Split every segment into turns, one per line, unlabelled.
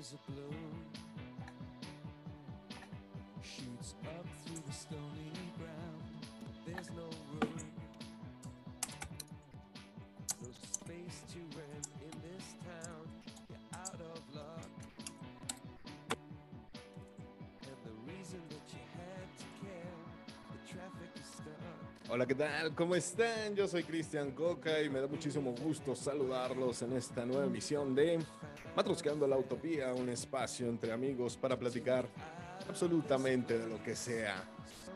There's no room, no space to in this town. You're out of luck.
Hola, ¿qué tal? ¿Cómo están? Yo soy Cristian Coca y me da muchísimo gusto saludarlos en esta nueva emisión de Matrosqueando la Utopía, un espacio entre amigos para platicar absolutamente de lo que sea.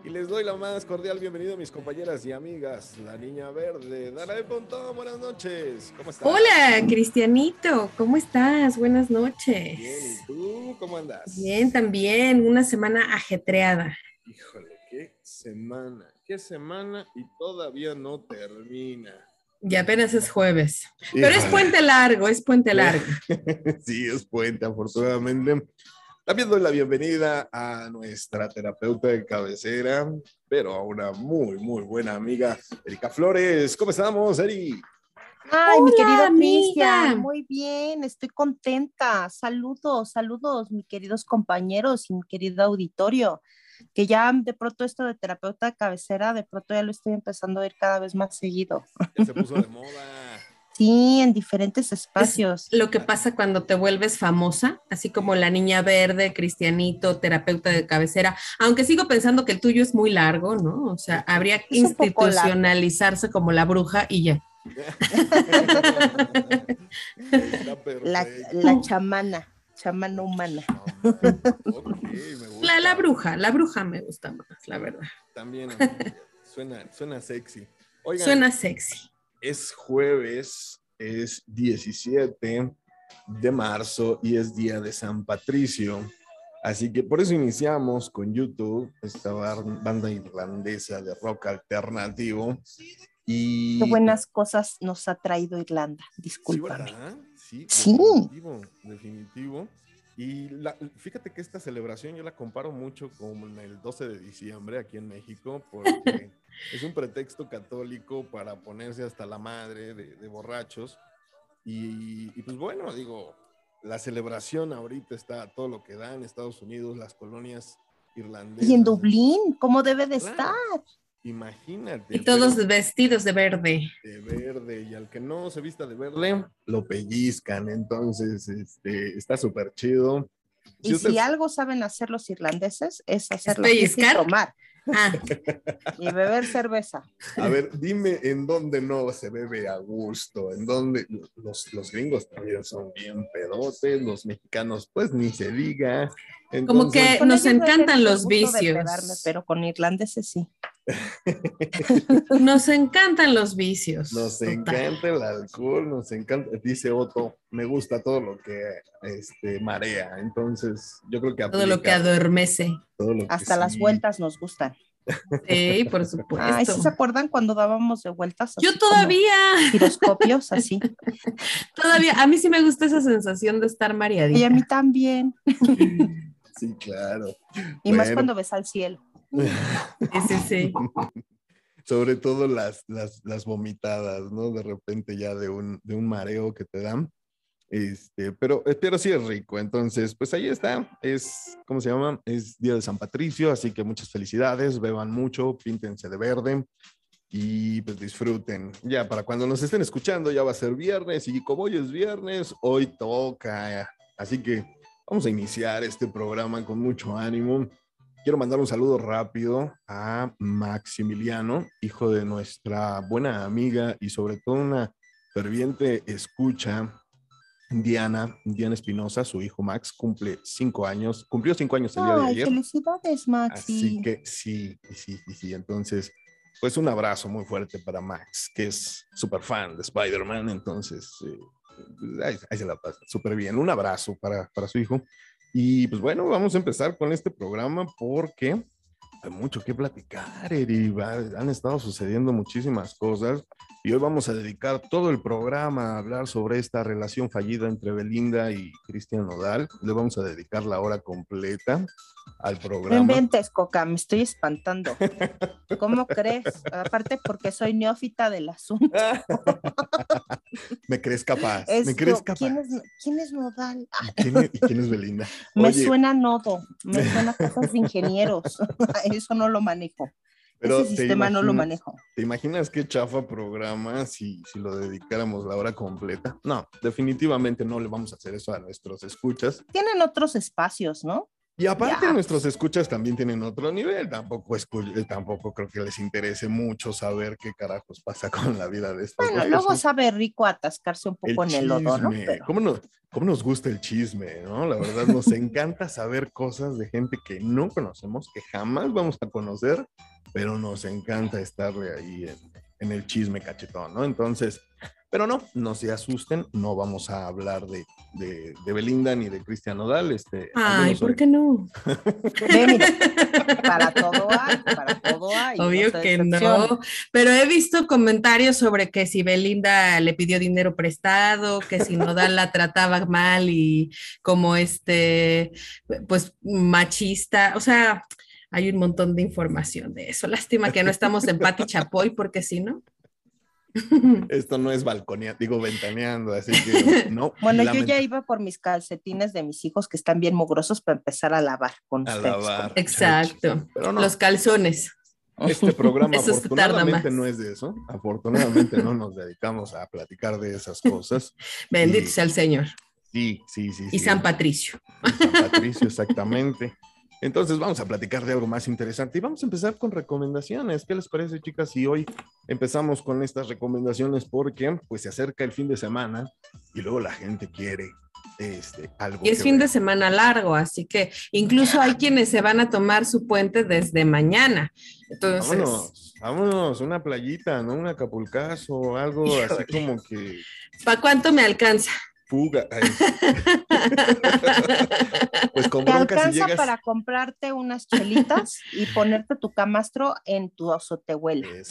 Y les doy la más cordial bienvenida a mis compañeras y amigas, la Niña Verde. Dara de Pontón, buenas noches. ¿Cómo estás?
Hola, Cristianito, ¿cómo estás? Buenas noches.
Bien, ¿y tú cómo andas?
Bien, también, una semana ajetreada.
Híjole, qué semana, qué semana y todavía no termina.
Y apenas es jueves. Pero es puente largo, es puente largo.
sí, es puente, afortunadamente. También doy la bienvenida a nuestra terapeuta de cabecera, pero a una muy, muy buena amiga, Erika Flores. ¿Cómo estamos, Eri?
Ay, mi
Hola,
querido
amiga.
Cristian, muy bien, estoy contenta. Saludos, saludos, mis queridos compañeros y mi querido auditorio, que ya de pronto esto de terapeuta de cabecera, de pronto ya lo estoy empezando a ver cada vez más seguido.
Ya se puso de moda.
Sí, en diferentes espacios.
Lo que pasa cuando te vuelves famosa, así como la niña verde, Cristianito, terapeuta de cabecera, aunque sigo pensando que el tuyo es muy largo, ¿no? O sea, habría que institucionalizarse como la bruja y ya.
La, la chamana, chamana humana.
Ok, me gusta.
La, la bruja, la bruja me gusta más, la verdad.
También suena, suena sexy. Oigan,
Suena sexy.
es jueves, es 17 de marzo y es día de San Patricio. Así que por eso iniciamos con YouTube, esta banda irlandesa de rock alternativo. Y
Qué buenas cosas nos ha traído Irlanda, discúlpame.
Sí,
Sí.
definitivo, definitivo. Y la- fíjate que esta celebración yo la comparo mucho con el 12 de diciembre aquí en México, porque es un pretexto católico para ponerse hasta la madre de, de borrachos. Y, y pues bueno, digo, la celebración ahorita está todo lo que da en Estados Unidos, las colonias irlandesas.
Y en Dublín, ¿cómo debe de
Claro.
estar?
Imagínate.
Y todos
pero-
vestidos de verde.
de verde y al que no se vista de verde lo pellizcan entonces este está súper chido
Y si algo saben hacer los irlandeses es hacer
pellizcar?
y tomar
Ah,
y beber cerveza.
a ver dime en dónde no se bebe a gusto en dónde los, los gringos también son bien pedotes los mexicanos pues ni se diga
Como que- nos encantan los vicios.
pegarme, pero con irlandeses sí.
nos encantan los vicios.
nos
Total.
encanta el alcohol nos encanta dice Otto me gusta todo lo que este marea entonces yo creo que
Todo lo que adormece.
todo lo que
Hasta las
sí.
vueltas nos gustan.
Sí, por supuesto.
Ay, ¿sí se acuerdan cuando dábamos de vueltas? así
Yo todavía,
Giroscopios, así.
todavía, a mí sí me gusta esa sensación de estar
Y a
mareadita.
mí también.
sí claro
Y más cuando ves al cielo.
Sí, sí.
Sobre todo las, las, las vomitadas, ¿no? De repente ya de un, de un mareo que te dan. Este, pero, eh, pero sí es rico. Entonces, pues ahí está. Es, ¿cómo se llama? Es Día de San Patricio, así que muchas felicidades. Beban mucho, píntense de verde y pues disfruten. Ya para cuando nos estén escuchando, ya va a ser viernes y como hoy es viernes, hoy toca. Así que vamos a iniciar este programa con mucho ánimo. Quiero mandar un saludo rápido a Maximiliano, hijo de nuestra buena amiga y sobre todo una ferviente escucha, Diana, Diana Espinosa, su hijo Max, cumple cinco años, cumplió cinco años el día de
Ay,
ayer.
felicidades, Maxi.
Así que sí, sí, sí, sí. Entonces, pues un abrazo muy fuerte para Max, que es súper fan de Spider-Man. Entonces, eh, pues, ahí, ahí se la pasa súper bien. Un abrazo para, para su hijo. Y pues bueno, vamos a empezar con este programa porque mucho que platicar, Eri. Han estado sucediendo muchísimas cosas. Y hoy vamos a dedicar todo el programa a hablar sobre esta relación fallida entre Belinda y Cristian Nodal. Le vamos a dedicar la hora completa al
No
programa.
inventes, Coca, me estoy espantando. ¿Cómo crees? Aparte porque soy neófita del asunto.
¿Me crees capaz?
Esto,
¿Me crees capaz?
¿quién, es, quién es Nodal?
¿Y quién es, y quién es Belinda?
me
Oye,
suena nodo, me suena cosas de ingenieros. Eso no lo manejo.
pero
Ese
¿te
sistema no lo manejo.
¿Te imaginas qué chafa programa si, si lo dedicáramos la hora completa? No, definitivamente no le vamos a hacer eso a nuestros escuchas.
Tienen otros espacios, ¿no?
Y aparte
Ya.
nuestros escuchas también tienen otro nivel. Tampoco, eh, tampoco creo que les interese mucho saber qué carajos pasa con la vida de estas
Bueno, luego sabe rico atascarse un poco en el lodo, ¿no? Pero-
¿Cómo, nos, cómo nos gusta el chisme, ¿no? La verdad, nos encanta saber cosas de gente que no conocemos, que jamás vamos a conocer, pero nos encanta estarle ahí en, en el chisme cachetón, ¿no? Entonces, pero no, no se asusten, no vamos a hablar de, de, de Belinda ni de Cristian Nodal. Este,
Ay, ¿por
hoy.
qué no?
Mira, para todo hay, para todo hay.
Obvio
no
que no, pero he visto comentarios sobre que si Belinda le pidió dinero prestado, que si Nodal la trataba mal y como este, pues machista, o sea, hay un montón de información de eso. Lástima que no estamos en Pati Chapoy, porque si no.
Esto no es balconea, digo ventaneando, así que no.
Bueno, yo ya iba por mis calcetines de mis hijos que están bien mugrosos para empezar a lavar con
A
ustedes.
lavar.
Exacto.
Pero no,
Los calzones.
este programa
Eso
afortunadamente no es de eso. Afortunadamente no nos dedicamos a platicar de esas cosas.
Bendito sea el Señor.
Sí, sí, sí.
Y
sí.
San Patricio.
Y San Patricio, exactamente. Entonces vamos a platicar de algo más interesante y vamos a empezar con recomendaciones. ¿Qué les parece, chicas? Si hoy empezamos con estas recomendaciones porque pues se acerca el fin de semana y luego la gente quiere este, algo.
Y es fin de semana largo, así que incluso hay quienes se van a tomar su puente desde mañana. Entonces,
Vámonos, vámonos, una playita, ¿no? Un acapulcazo, algo así como que
¿para cuánto me alcanza?
Fuga. Ay. pues con
Te
bronca si
alcanza
llegas.
para comprarte unas chelitas y ponerte tu camastro en tu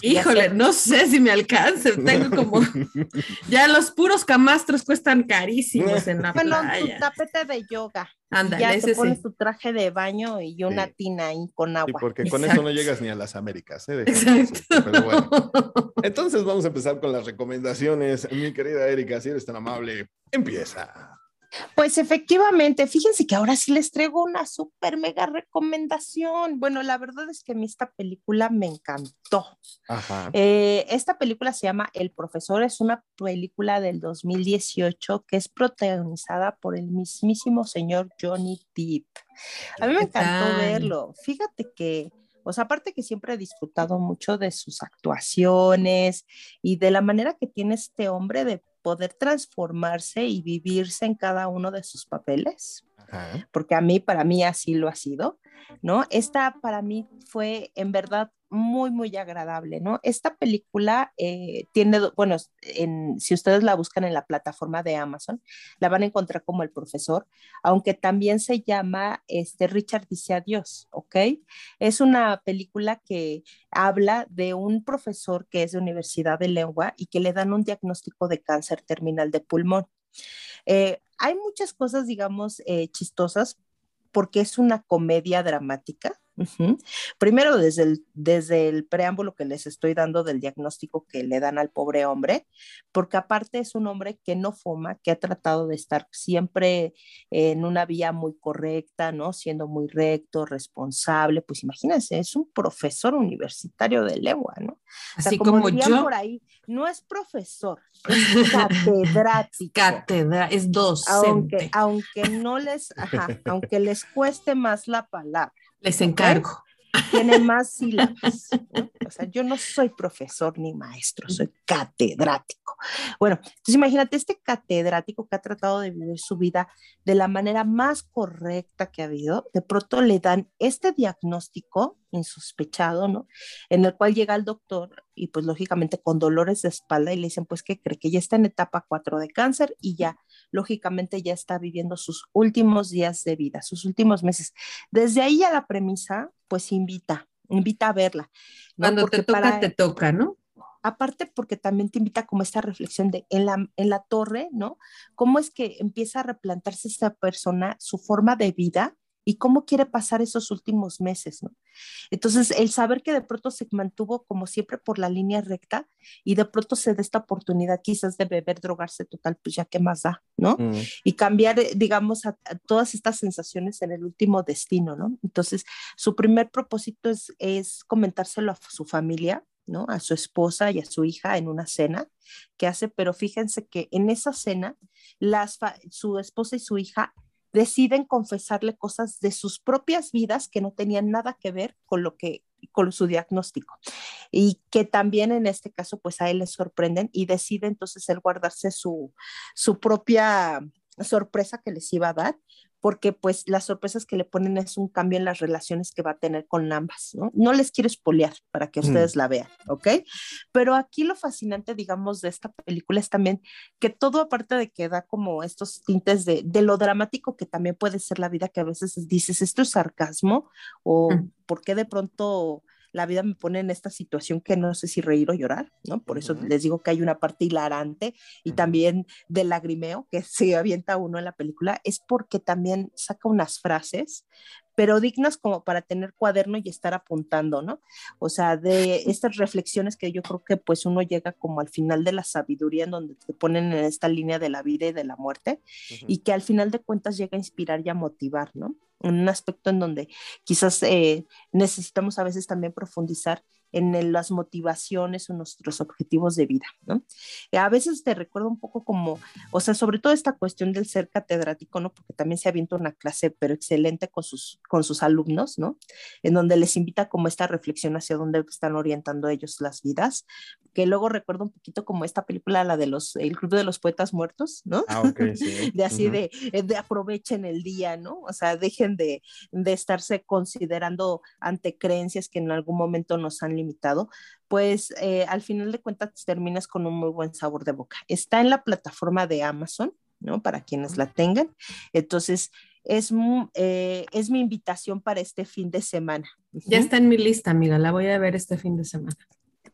Y
Híjole,
hacer-
no sé si me alcance. Tengo como. Ya los puros camastros cuestan carísimos en la
Bueno, tu
playa.
tapete de yoga. Y
Ándale,
ya te pones
sí.
tu traje de baño y una
Sí.
tina ahí con
Sí,
agua.
porque con eso no
Exacto.
llegas ni a las Américas, ¿eh?
Exacto.
Pero bueno. Entonces vamos a empezar con las recomendaciones. Mi querida Erika, si eres tan amable, empieza.
Pues efectivamente, fíjense que ahora sí les traigo una súper mega recomendación. Bueno, la verdad es que a mí esta película me encantó.
Ajá.
Eh, esta película se llama El Profesor, es una película del 2018 que es protagonizada por el mismísimo señor Johnny Depp. A mí me
¿Qué
encantó verlo. Fíjate que, o sea, aparte que siempre he disfrutado mucho de sus actuaciones y de la manera que tiene este hombre de poder transformarse y vivirse en cada uno de sus papeles
Ajá.
porque a mí, para mí así lo ha sido, ¿no? Esta para mí fue en verdad muy, muy agradable, ¿no? Esta película eh, tiene, bueno, en, si ustedes la buscan en la plataforma de Amazon, la van a encontrar como el profesor, aunque también se llama este Richard dice adiós, ¿ok? Es una película que habla de un profesor que es de Universidad de Lengua y que le dan un diagnóstico de cáncer terminal de pulmón. Eh, hay muchas cosas, digamos, eh, chistosas porque es una comedia dramática. Primero, desde el, desde el preámbulo que les estoy dando del diagnóstico que le dan al pobre hombre, porque aparte es un hombre que no fuma, que ha tratado de estar siempre en una vía muy correcta, ¿no? Siendo muy recto, responsable, pues imagínense, es un profesor universitario de lengua, ¿no? O sea,
Así como, yo,
por ahí, no es profesor, es catedrático
cátedra, es
aunque,
docente.
aunque no les, ajá, aunque les cueste más la palabra,
Les encargo.
tiene más sílabas. ¿no? O sea, yo no soy profesor ni maestro, soy catedrático. Bueno, entonces imagínate este catedrático que ha tratado de vivir su vida de la manera más correcta que ha habido, de pronto le dan este diagnóstico insospechado, ¿no? En el cual llega el doctor y pues lógicamente con dolores de espalda y le dicen pues que cree que ya está en etapa 4 de cáncer y ya lógicamente ya está viviendo sus últimos días de vida, sus últimos meses. Desde ahí ya la premisa pues invita, invita a verla. ¿no?
Cuando
Porque
te toca,
para-
te toca, ¿no?
aparte porque también te invita como esta reflexión de en la, en la torre, ¿no? ¿Cómo es que empieza a replantarse esta persona su forma de vida y cómo quiere pasar esos últimos meses, ¿no? Entonces, el saber que de pronto se mantuvo como siempre por la línea recta y de pronto se da esta oportunidad quizás de beber, drogarse total, pues ya qué más da, ¿no?
Mm.
Y cambiar, eh, digamos, a, a todas estas sensaciones en el último destino, ¿no? Entonces, su primer propósito es, es comentárselo a su familia, ¿no? A su esposa y a su hija en una cena que hace, pero fíjense que en esa cena, las su esposa y su hija deciden confesarle cosas de sus propias vidas que no tenían nada que ver con lo que con su diagnóstico. Y que también en este caso pues a él le sorprenden y decide entonces él guardarse su, su propia sorpresa que les iba a dar porque pues las sorpresas que le ponen es un cambio en las relaciones que va a tener con ambas, ¿no? No les quiero espolear para que ustedes la vean, ¿ok? Pero aquí lo fascinante, digamos, de esta película es también que todo aparte de que da como estos tintes de, de lo dramático que también puede ser la vida, que a veces dices, esto es sarcasmo o
Mm.
por qué de pronto la vida me pone en esta situación que no sé si reír o llorar, ¿no? Por eso les digo que hay una parte hilarante y
Ujú.
también del lagrimeo que se avienta uno en la película, es porque también saca unas frases, pero dignas como para tener cuaderno y estar apuntando, ¿no? O sea, de estas reflexiones que yo creo que pues uno llega como al final de la sabiduría en donde te ponen en esta línea de la vida y de la muerte y que al final de cuentas llega a inspirar y a motivar, ¿no? En un aspecto en donde quizás eh, necesitamos a veces también profundizar en las motivaciones o nuestros objetivos de vida, ¿no? Eh, a veces te recuerdo un poco como, o sea, sobre todo esta cuestión del ser catedrático, ¿no? Porque también se avienta una clase, pero excelente con sus, con sus alumnos, ¿no? En donde les invita como esta reflexión hacia dónde están orientando ellos las vidas, que luego recuerdo un poquito como esta película, la de los, el Club de los Poetas Muertos, ¿no?
Ah, ok, sí.
de así
Ujú.
de, eh, de aprovechen el día, ¿no? O sea, dejen de, de estarse considerando ante creencias que en algún momento nos han limitado, pues eh, al final de cuentas terminas con un muy buen sabor de boca. Está en la plataforma de Amazon, ¿no? Para quienes la tengan. Entonces, es, eh, es mi invitación para este fin de semana.
Ya está en mi lista, amiga. La voy a ver este fin de semana.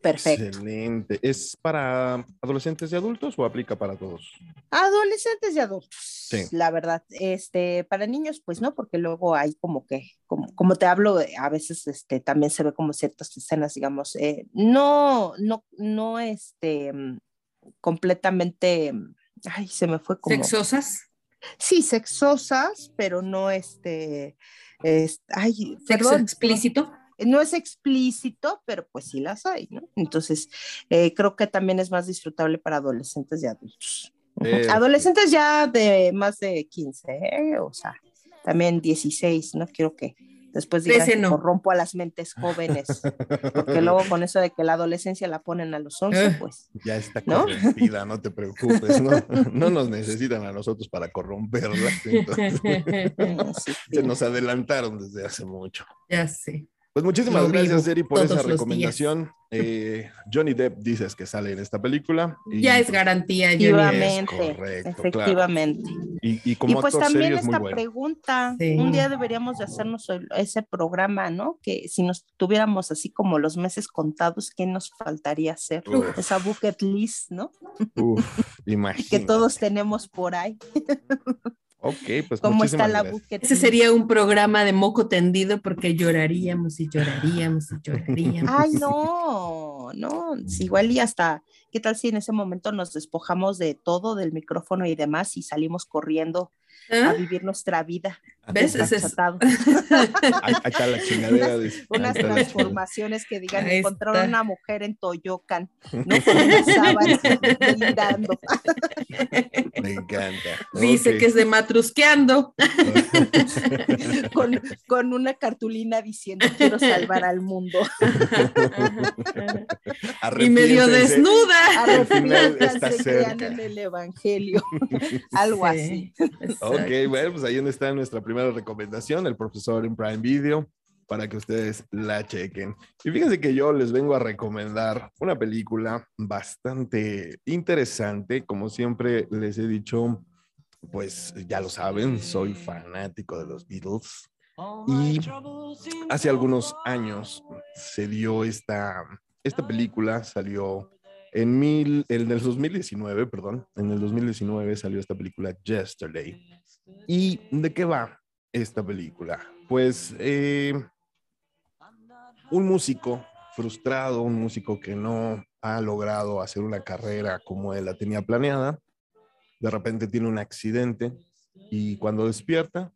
Perfecto.
Excelente. ¿Es para adolescentes y adultos o aplica para todos?
Adolescentes y adultos,
Sí.
la verdad. Este, para niños, pues no, porque luego hay como que, como, como te hablo, eh, a veces este, también se ve como ciertas escenas, digamos, eh, no, no, no, este, mm, completamente, mm, ay, se me fue como,
¿Sexosas?
sí, sexosas, pero no, este, es, ay,
¿Sexo
perdón,
explícito?
No es explícito, pero pues sí las hay, ¿no? Entonces, eh, creo que también es más disfrutable para adolescentes y adultos. Adolescentes ya de más de 15, ¿eh? o sea, también 16, no quiero que después digan
13
que
no.
corrompo a las mentes jóvenes, porque luego con eso de que la adolescencia la ponen a los 11,
Eh.
pues
Ya está
¿No?
corrompida, no te preocupes, ¿no? No nos necesitan a nosotros para corromperla. entonces,
sí,
se nos adelantaron desde hace mucho.
ya sé.
Pues muchísimas
Lo
gracias, Eri, por esa recomendación. Eh, Johnny Depp dices que sale en esta película. y-
Ya es garantía, Johnny.
Efectivamente,
correcto,
efectivamente.
Y, y
Y
como
pues
actor
también
serio es muy
esta
bueno.
pregunta,
Sí.
un día deberíamos de hacernos ese programa, ¿no? Que si nos tuviéramos así como los meses contados, ¿qué nos faltaría hacer?
Uf.
Esa bucket list, ¿no?
Uf,
Que
imagínate.
todos tenemos por ahí.
Ok, pues
¿Cómo está
muchísimas
la
gracias.
bucket
Ese sería un programa de moco tendido porque lloraríamos y lloraríamos y lloraríamos.
Ay, no, no, sí, igual y hasta, ¿qué tal si en ese momento nos despojamos de todo, del micrófono y demás y salimos corriendo a
¿Ah?
vivir nuestra vida?
¿Ves? Es-?
Ahí, está la chingadera. dice.
unas transformaciones que digan,
Ahí
encontraron
está.
una mujer en Toyocan, ¿no?
Me encanta.
Dice que es de matrusqueando.
con, con una cartulina diciendo, quiero salvar al mundo.
y medio desnuda.
Arrepiéntanse, crean
cerca.
en el evangelio. Algo así.
Sí.
Ok, bueno, pues ahí está nuestra primera recomendación, el profesor en Prime Video, para que ustedes la chequen. Y fíjense que yo les vengo a recomendar una película bastante interesante. Como siempre les he dicho, pues ya lo saben, soy fanático de los Beatles. Y hace algunos años se dio esta, esta película, salió En, mil, en el 2019, perdón, en el 2019 salió esta película Yesterday. ¿Y de qué va esta película? Pues eh, un músico frustrado, un músico que no ha logrado hacer una carrera como él la tenía planeada, de repente tiene un accidente y cuando despierta,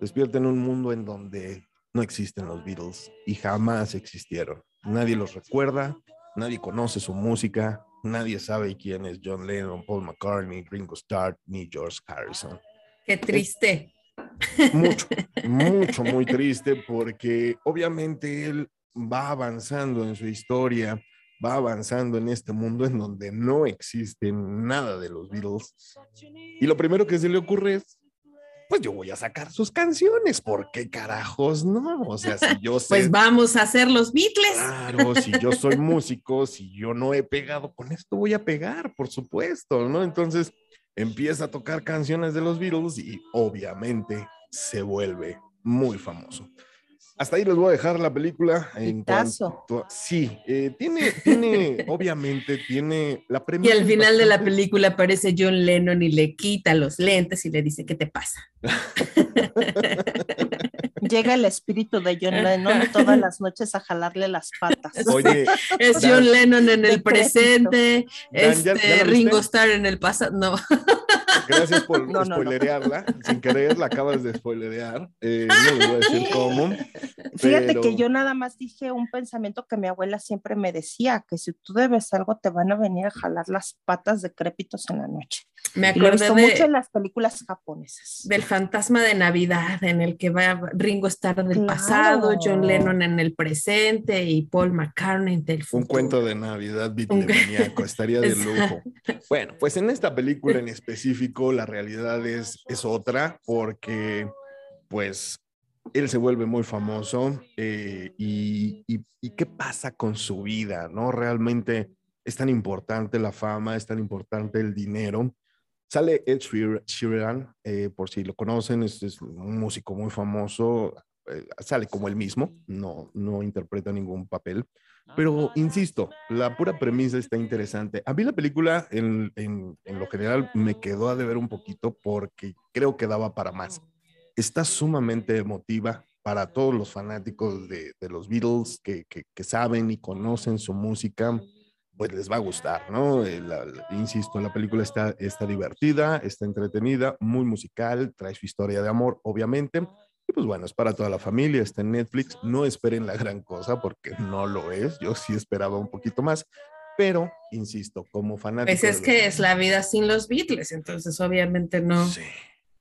despierta en un mundo en donde no existen los Beatles y jamás existieron. Nadie los recuerda, nadie conoce su música, nadie sabe quién es John Lennon, Paul McCartney, Ringo Starr ni George Harrison.
Qué triste.
Mucho, mucho, muy triste porque obviamente él va avanzando en su historia, va avanzando en este mundo en donde no existe nada de los Beatles. Y lo primero que se le ocurre es, pues yo voy a sacar sus canciones, ¿por qué carajos no? O sea, si yo sé...
Pues vamos a hacer los Beatles.
Claro, si yo soy músico, si yo no he pegado, con esto voy a pegar, por supuesto, ¿no? Entonces empieza a tocar canciones de los Beatles y obviamente se vuelve muy famoso. Hasta ahí les voy a dejar la película. En cuanto- sí, eh, tiene, tiene, obviamente, tiene la
Y
premisa.
al
es
final de la película aparece John Lennon y le quita los lentes y le dice, ¿qué te pasa?
Llega el espíritu de John Lennon todas las noches a jalarle las patas.
Oye,
Es
Dan-
John Lennon en el presente,
Dan, ¿ya-
este,
ya?
Ringo Starr en el pasado. No,
gracias por
No, no, no.
spoilerearla. Sin querer, la acabas de spoilerear. Eh, no les voy a decir cómo.
Fíjate
pero-
que yo nada más dije un pensamiento que mi abuela siempre me decía, que si tú debes algo te van a venir a jalar las patas decrépitos en la noche.
Me acordé
mucho
de,
en las películas japonesas.
del fantasma de Navidad en el que va Ringo Starr del
Claro.
pasado, John Lennon en el presente y Paul McCartney del futuro.
Un cuento de Navidad bibliomaniaco, estaría de lujo. Bueno, pues en esta película en específico la realidad es, es otra porque pues él se vuelve muy famoso eh, y, y- y qué pasa con su vida, ¿no? Realmente es tan importante la fama, es tan importante el dinero. Sale Ed Sheer- Sheeran, eh, por si lo conocen, es, es un músico muy famoso, eh, sale como él mismo, no, no interpreta ningún papel. Pero insisto, la pura premisa está interesante. A mí la película, en, en- en lo general, me quedó a deber un poquito porque creo que daba para más. Está sumamente emotiva para todos los fanáticos de, de los Beatles que, que- que saben y conocen su música, pues les va a gustar, ¿no? Eh, la- la- insisto, la película está, está divertida, está entretenida, muy musical, trae su historia de amor, obviamente. Y pues bueno, es para toda la familia, está en Netflix. No esperen la gran cosa porque no lo es. Yo sí esperaba un poquito más, pero insisto, como fanático.
Pues es
de
que
los-
es la vida sin los Beatles, entonces obviamente no,
Sí,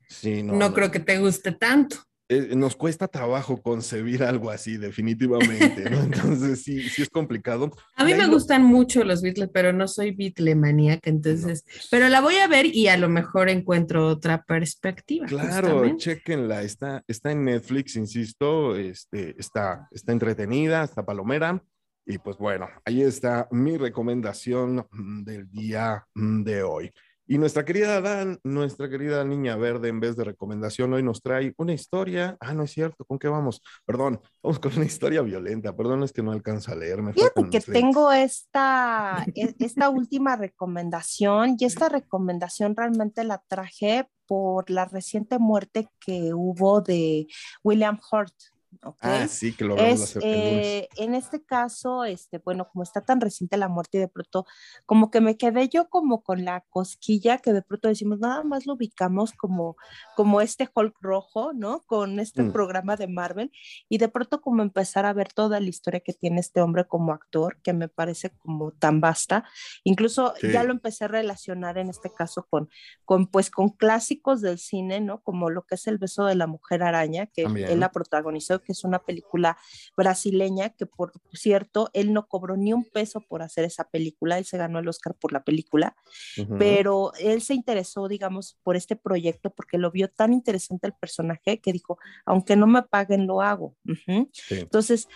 sí, no,
no,
no.
creo que te guste tanto.
Eh, nos cuesta trabajo concebir algo así, definitivamente, ¿no? Entonces sí, sí es complicado.
A mí me
lo-
gustan mucho los Beatles, pero no soy Beatlemaníaca, entonces, pero la voy a ver y a lo mejor encuentro otra perspectiva.
Claro,
justamente.
chequenla, está, está en Netflix, insisto, este, está, está entretenida, está palomera. Y pues bueno, ahí está mi recomendación mm, del día mm, de hoy. Y nuestra querida Dan, nuestra querida niña verde, en vez de recomendación, hoy nos trae una historia. Ah, no es cierto, ¿con qué vamos? Perdón, vamos con una historia violenta. Perdón, es que no alcanzo a leer. me
Fíjate que tengo esta, e- esta última recomendación y esta recomendación realmente la traje por la reciente muerte que hubo de William Hurt. ¿Ok?
Ah, sí, que lo
Es,
lunes.
eh, en este caso, este, bueno, como está tan reciente la muerte y de pronto, como que me quedé yo como con la cosquilla que de pronto decimos, nada más lo ubicamos como, como este Hulk rojo, ¿no? Con este
Mm.
programa de Marvel y de pronto como empezar a ver toda la historia que tiene este hombre como actor, que me parece como tan vasta. Incluso
Sí.
ya lo empecé a relacionar en este caso con, con, pues, con clásicos del cine, ¿no? Como lo que es El beso de la mujer araña, que
También.
él la protagonizó, que es una película brasileña, que por cierto, él no cobró ni un peso por hacer esa película, él se ganó el Oscar por la película,
Ujú.
pero él se interesó, digamos, por este proyecto porque lo vio tan interesante el personaje que dijo, aunque no me paguen, lo hago. Ujú.
Sí.
Entonces,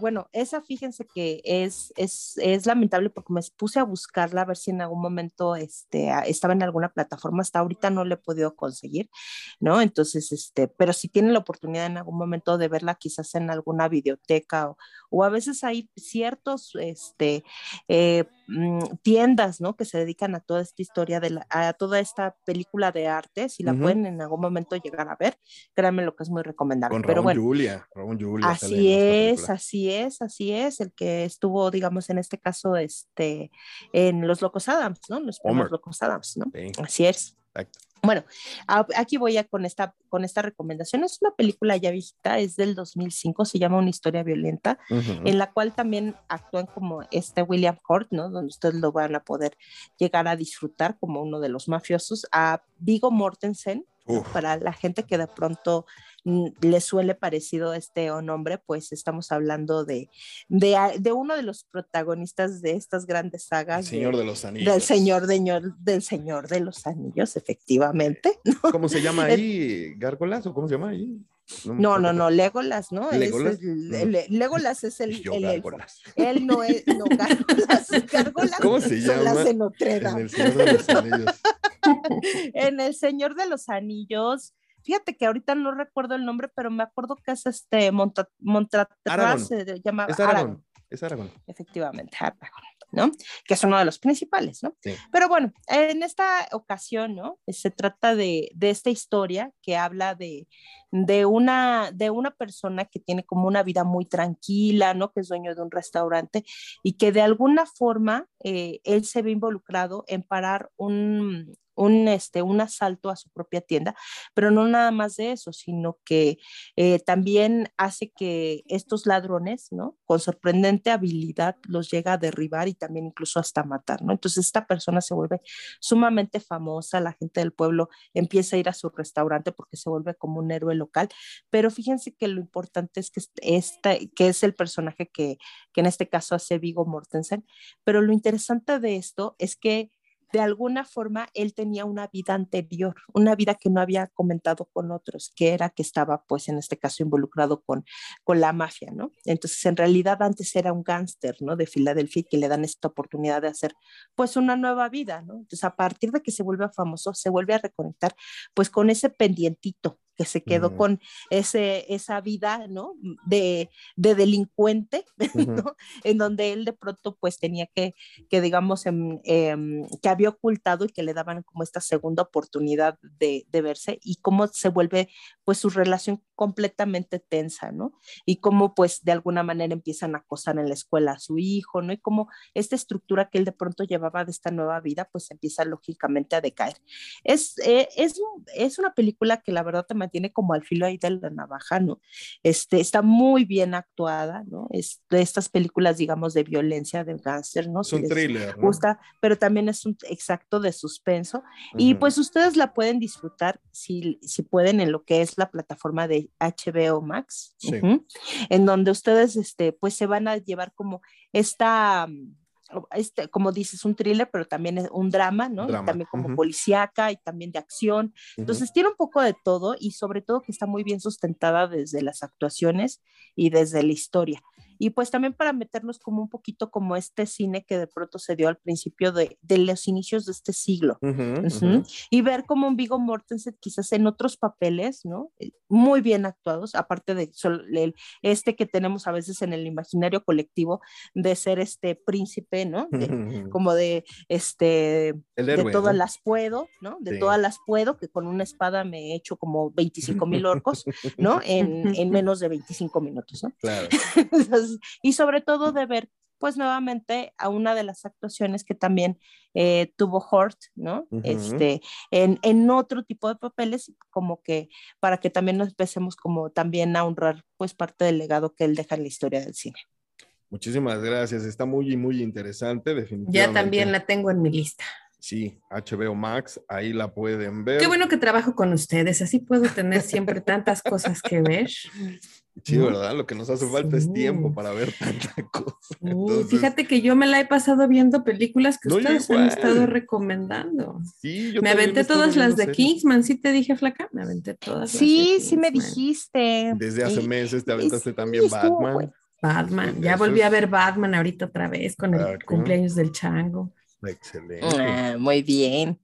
bueno, esa fíjense que es, es, es lamentable porque me puse a buscarla a ver si en algún momento este, estaba en alguna plataforma, hasta ahorita no le he podido conseguir, ¿no? Entonces, este, pero si tienen la oportunidad en algún momento de verla quizás en alguna videoteca o, o a veces hay ciertos este, eh, mm, tiendas, ¿no? Que se dedican a toda esta historia, de la, a toda esta película de arte, si la
Ujú.
pueden en algún momento llegar a ver, créanme lo que es muy recomendable.
Con
Pero
Raúl
bueno,
Julia. Raúl Julia
Así es, así es, así es, el que estuvo, digamos, en este caso, este, en Los Locos Adams, ¿no? Los. Locos Adams, ¿no?
Sí,
Así es.
exacto.
Bueno, aquí voy a con esta, con esta recomendación. Es una película ya viejita, es del 2005, se llama Una historia violenta, en la cual también actúan como este William Hurt, ¿no? Donde ustedes lo van a poder llegar a disfrutar como uno de los mafiosos, a Vigo Mortensen, para la gente que de pronto le suele parecido este o nombre, pues estamos hablando de, de, uno de los protagonistas de estas grandes
El
sagas. de-
Señor de los Anillos.
del señor de, del señor de los anillos, efectivamente.
¿Cómo se llama ahí? ¿Gárgolas o cómo se llama ahí?
No, no, no, Legolas, ¿no?
¿Legolas?
es el- Legolas es el,
Y yo,
el elfo.
Gárgolas.
Él no es, no, Gárgolas
¿Cómo se
las
llama? En el Señor de los Anillos.
En El Señor de los Anillos, fíjate que ahorita no recuerdo el nombre, pero me acuerdo que es este Monta,
Aragorn.
se llama
Es
Aragorn,
Aragón. Es Aragón.
efectivamente, Aragorn, ¿no? Que es uno de los principales, ¿no?
Sí.
Pero bueno, en esta ocasión, ¿no? Se trata de, de esta historia que habla de, de, una, de una persona que tiene como una vida muy tranquila, ¿no? Que es dueño de un restaurante y que de alguna forma eh, él se ve involucrado en parar un, un, este, un asalto a su propia tienda, pero no nada más de eso, sino que eh, también hace que estos ladrones, ¿no? Con sorprendente habilidad los llega a derribar y también incluso hasta matar, ¿no? Entonces esta persona se vuelve sumamente famosa, la gente del pueblo empieza a ir a su restaurante porque se vuelve como un héroe local, pero fíjense que lo importante es que esta, que es el personaje que, que en este caso hace Vigo Mortensen, pero lo interesante de esto es que de alguna forma él tenía una vida anterior, una vida que no había comentado con otros, que era que estaba pues en este caso involucrado con, con la mafia, ¿no? Entonces en realidad antes era un gángster, ¿no? De Filadelfia que le dan esta oportunidad de hacer pues una nueva vida, ¿no? Entonces a partir de que se vuelve famoso, se vuelve a reconectar pues con ese pendientito que se quedó con ese, esa vida, ¿no? De, de delincuente. ¿no? En donde él de pronto pues tenía que, que digamos, em, em, que había ocultado y que le daban como esta segunda oportunidad de, de verse y cómo se vuelve pues su relación completamente tensa, ¿no? Y cómo pues de alguna manera empiezan a acosar en la escuela a su hijo, ¿no? Y cómo esta estructura que él de pronto llevaba de esta nueva vida pues empieza lógicamente a decaer. Es, eh, es, es una película que la verdad te mantiene como al filo ahí de la navaja, ¿no? Este, está muy bien actuada, ¿no? Es de estas películas, digamos, de violencia, de cáncer, ¿no?
Es un thriller. ¿no?
gusta, pero también es un exacto de suspenso. Y
Ujú.
pues ustedes la pueden disfrutar si, si pueden en lo que es la plataforma de HBO Max,
Sí.
en donde ustedes este, pues se van a llevar como esta, mm, este, como dices, un thriller, pero también es un drama, ¿no? Y
Drama,
también como
ujú.
policíaca y también de acción. Entonces tiene un poco de todo y sobre todo que está muy bien sustentada desde las actuaciones y desde la historia. Y pues también para meternos como un poquito como este cine que de pronto se dio al principio de, de los inicios de este siglo. Y ver como un Vigo Mortensen quizás en otros papeles, ¿no? Eh, Muy bien actuados, aparte de el- este que tenemos a veces en el imaginario colectivo de ser este príncipe, ¿no? De- como de este
El
de
héroe.
todas
¿no?
las puedo, ¿no? De
Sí.
todas las puedo, que con una espada me he hecho como 25 mil orcos, ¿no? En, en menos de 25 minutos, ¿no?
Claro.
Entonces, y sobre todo de ver, pues nuevamente a una de las actuaciones que también eh, tuvo Hort, ¿no?
Ujú.
Este, en, en otro tipo de papeles, como que para que también nos empecemos como también a honrar, pues parte del legado que él deja en la historia del cine.
Muchísimas gracias. Está muy, muy interesante, definitivamente.
Ya también la tengo en mi lista.
Sí, HBO Max, ahí la pueden ver.
Qué bueno que trabajo con ustedes, así puedo tener siempre tantas cosas que ver.
Sí. ¿verdad? Lo que nos hace falta es tiempo para ver tanta cosa.
Uy,
Entonces,
Fíjate que yo me la he pasado viendo películas que
No,
ustedes han estado recomendando.
sí, yo
me aventé todas las de
series.
Kingsman, ¿sí te dije, flaca? Me aventé todas las
Sí,
de
sí me dijiste.
Desde hace
Y-
meses te aventaste también
estuvo
Batman.
Batman, ya volví a ver Batman ahorita otra vez con el
Ah,
cumpleaños del chango.
Excelente.
Ah, muy bien.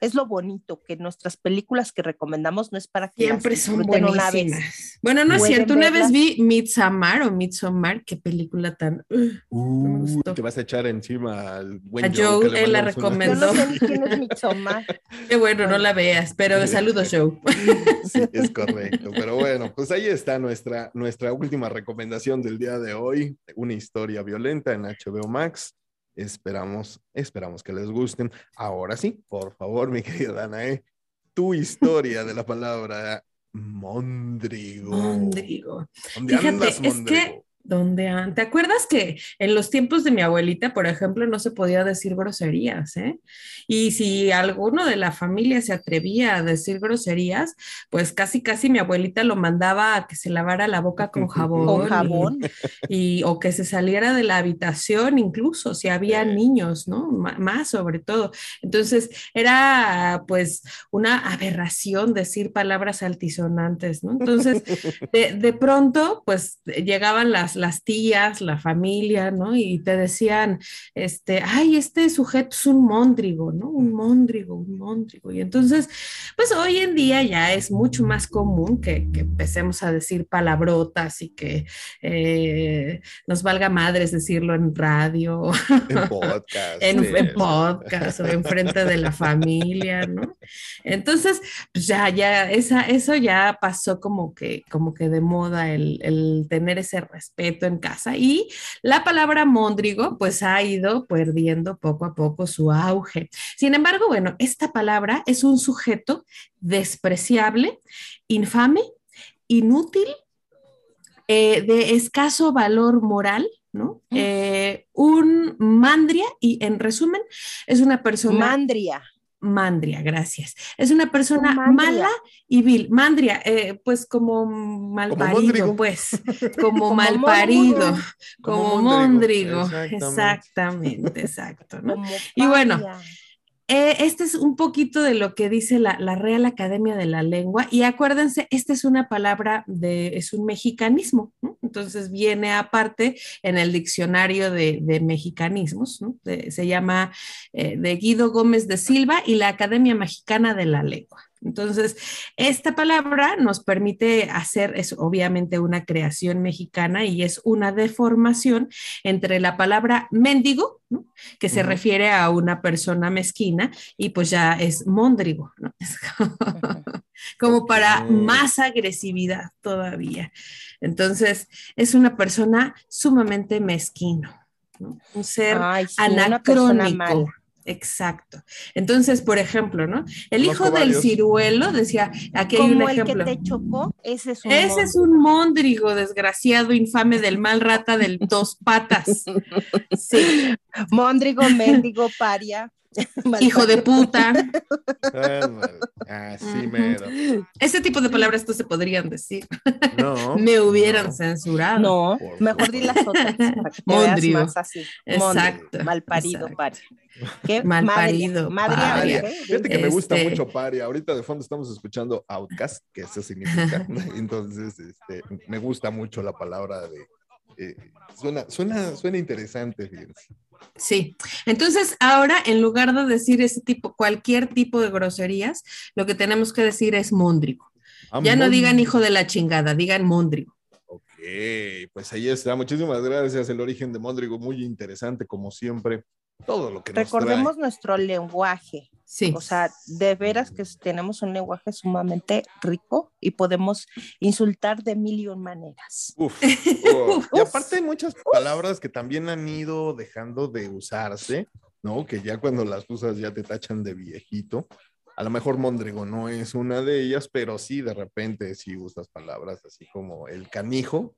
Es lo bonito, que nuestras películas que recomendamos no es para que
Siempre
las
son
disfruten una vez.
buenísimas. Bueno, no es cierto. Una vez vi Midsommar o Midsommar, qué película tan. uh,
Uh, te vas a echar encima al buen
A
Joe.
Él la
una-
Yo
recomendó.
no sé ni quién es Midsommar.
Qué bueno, no la veas, pero saludos, Joe.
Sí, es correcto. Pero bueno, pues ahí está nuestra, nuestra última recomendación del día de hoy. Una historia violenta en HBO Max. Esperamos, esperamos que les gusten. Ahora sí, por favor, mi querida Danae, tu historia de la palabra mondrigo.
Mondrigo.
¿Dónde
Fíjate,
andas,
es que
mondrigo?
¿Dónde an- ¿Te acuerdas que en los tiempos de mi abuelita, por ejemplo, no se podía decir groserías, ¿eh? Y si alguno de la familia se atrevía a decir groserías, pues casi casi mi abuelita lo mandaba a que se lavara la boca con jabón.
Con jabón.
y, o que se saliera de la habitación, incluso si había niños, ¿no? M- más sobre todo. Entonces, era pues una aberración decir palabras altisonantes, ¿no? Entonces, de, de pronto, pues llegaban las, las tías, la familia, ¿no? Y te decían, este, ay, este sujeto es un móndrigo, ¿no? Un móndrigo, un móndrigo. Y entonces, pues hoy en día ya es mucho más común que, que empecemos a decir palabrotas y que eh, nos valga madres decirlo en radio,
En podcast.
en,
sí,
en
sí.
podcast o en frente de la familia, ¿no? Entonces, pues ya, ya, esa, eso ya pasó como que, como que de moda el, el tener ese respeto en casa y la palabra móndrigo pues ha ido perdiendo poco a poco su auge. Sin embargo, bueno, esta palabra es un sujeto despreciable, infame, inútil, eh, de escaso valor moral, ¿no? Eh, un mandria y en resumen es una persona
Mandria.
Mandria, gracias. Es una persona
mandria.
mala y vil. Mandria, eh, pues como mal
Como
parido,
móndrigo.
pues, como
Como
mal
móndrigo.
parido,
Como
como
móndrigo. exactamente.
Exactamente, exacto, ¿no?
como
Y bueno,
paria.
Eh, este es un poquito de lo que dice la, Real Academia de la Lengua y acuérdense, esta es una palabra de, es un mexicanismo, entonces viene aparte en el diccionario de, mexicanismos, ¿no? Se llama eh, de Guido Gómez de Silva y la Academia Mexicana de la Lengua. Entonces, esta palabra nos permite hacer, es obviamente una creación mexicana y es una deformación entre la palabra mendigo, ¿no? que se refiere a una persona mezquina y pues ya es móndrigo, ¿no? Es como, como para más agresividad todavía. Entonces, es una persona sumamente mezquino, ¿no? Un ser
Ay, sí,
anacrónico. Exacto. Entonces, por ejemplo, ¿no? El hijo del
varios.
ciruelo decía, aquí hay un
Como el que
ejemplo.
te chocó, ese es un
Ese es un móndrigo desgraciado, infame del mal rata del dos patas. Sí,
Móndrigo, mendigo, paria.
hijo de puta.
Así
Ujú.
mero.
Ese tipo de palabras no se podrían decir.
No.
Me hubieran
no.
censurado.
No,
Por
mejor di las otras. veas más así.
Exacto,
Mal parido,
exacto.
paria. ¿Qué?
Malparido,
Madre,
paria.
madre,
Fíjate que me gusta
Este-
mucho Paria. Ahorita de fondo estamos escuchando Outcast, que eso significa. Entonces, este, me gusta mucho la palabra de. eh, suena, suena, suena interesante, fíjense.
Sí. Entonces, ahora, en lugar de decir ese tipo, cualquier tipo de groserías, lo que tenemos que decir es móndrigo. Ya no digan hijo de la chingada, digan móndrigo.
Ok, pues ahí está. Muchísimas gracias. El origen de Mondrigo, muy interesante, como siempre. Todo lo que nos
Recordemos nuestro lenguaje.
Sí.
O sea, de veras que tenemos un lenguaje sumamente rico y podemos insultar de mil y un maneras.
Uf, uf. Y aparte hay muchas palabras que también han ido dejando de usarse, ¿no? Que ya cuando las usas ya te tachan de viejito. A lo mejor Mondrigo no es una de ellas, pero sí de repente sí usas palabras así como el canijo.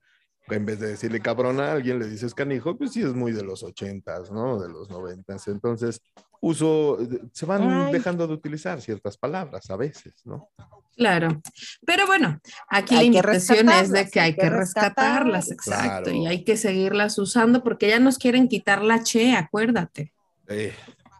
En vez de decirle cabrón a alguien, le dices canijo, pues sí es muy de los ochentas, ¿no? De los noventas. Entonces, uso, se van
Ay.
dejando de utilizar ciertas palabras a veces, ¿no?
Claro, pero bueno, aquí
Hay
la invitación es de que hay
hay
que
que
rescatarlas,
rescatarlas.
exacto,
Claro.
y hay que seguirlas usando porque ya nos quieren quitar la che, acuérdate.
Eh,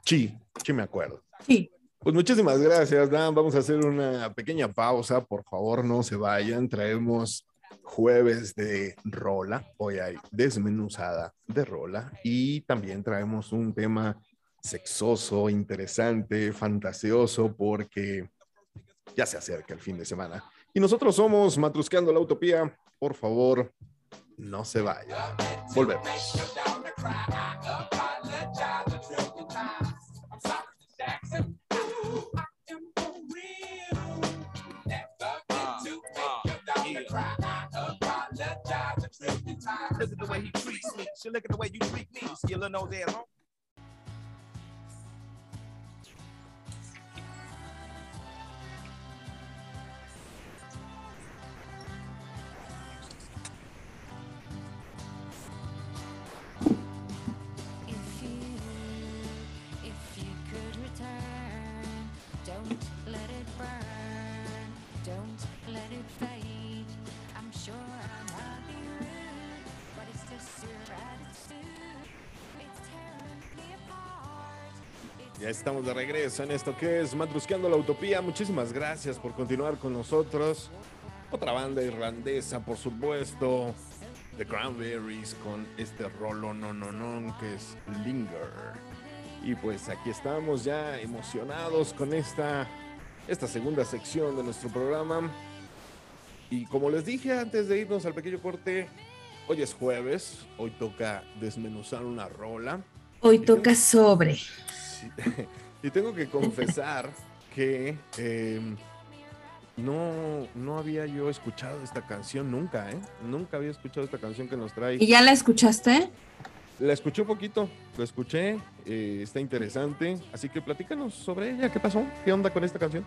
sí, sí me acuerdo.
Sí,
Pues muchísimas gracias, Dan. Vamos a hacer una pequeña pausa. Por favor, no se vayan. Traemos jueves de rola. Hoy hay desmenuzada de rola. Y también traemos un tema sexoso, interesante, fantasioso, porque ya se acerca el fin de semana. Y nosotros somos Matrusqueando la Utopía. Por favor, no se vaya. Volvemos.
Look at the way he treats me. She look at the way you treat me. See your little nose ass. huh?
Ya estamos de regreso en esto que es Matrusqueando la Utopía. Muchísimas gracias por continuar con nosotros. Otra banda irlandesa, por supuesto. The Cranberries con este rolo no no no que es Linger. Y pues aquí estamos ya emocionados con esta, esta segunda sección de nuestro programa. Y como les dije antes de irnos al pequeño corte, hoy es jueves, hoy toca desmenuzar una rola.
Hoy toca sobre.
Y tengo que confesar que eh, no, no había yo escuchado esta canción nunca, ¿eh? Nunca había escuchado esta canción que nos
¿Y
trae.
ya la escuchaste?
La escuché un poquito, la escuché, eh, está interesante. Así que platícanos sobre ella, ¿qué pasó? ¿Qué onda con esta canción?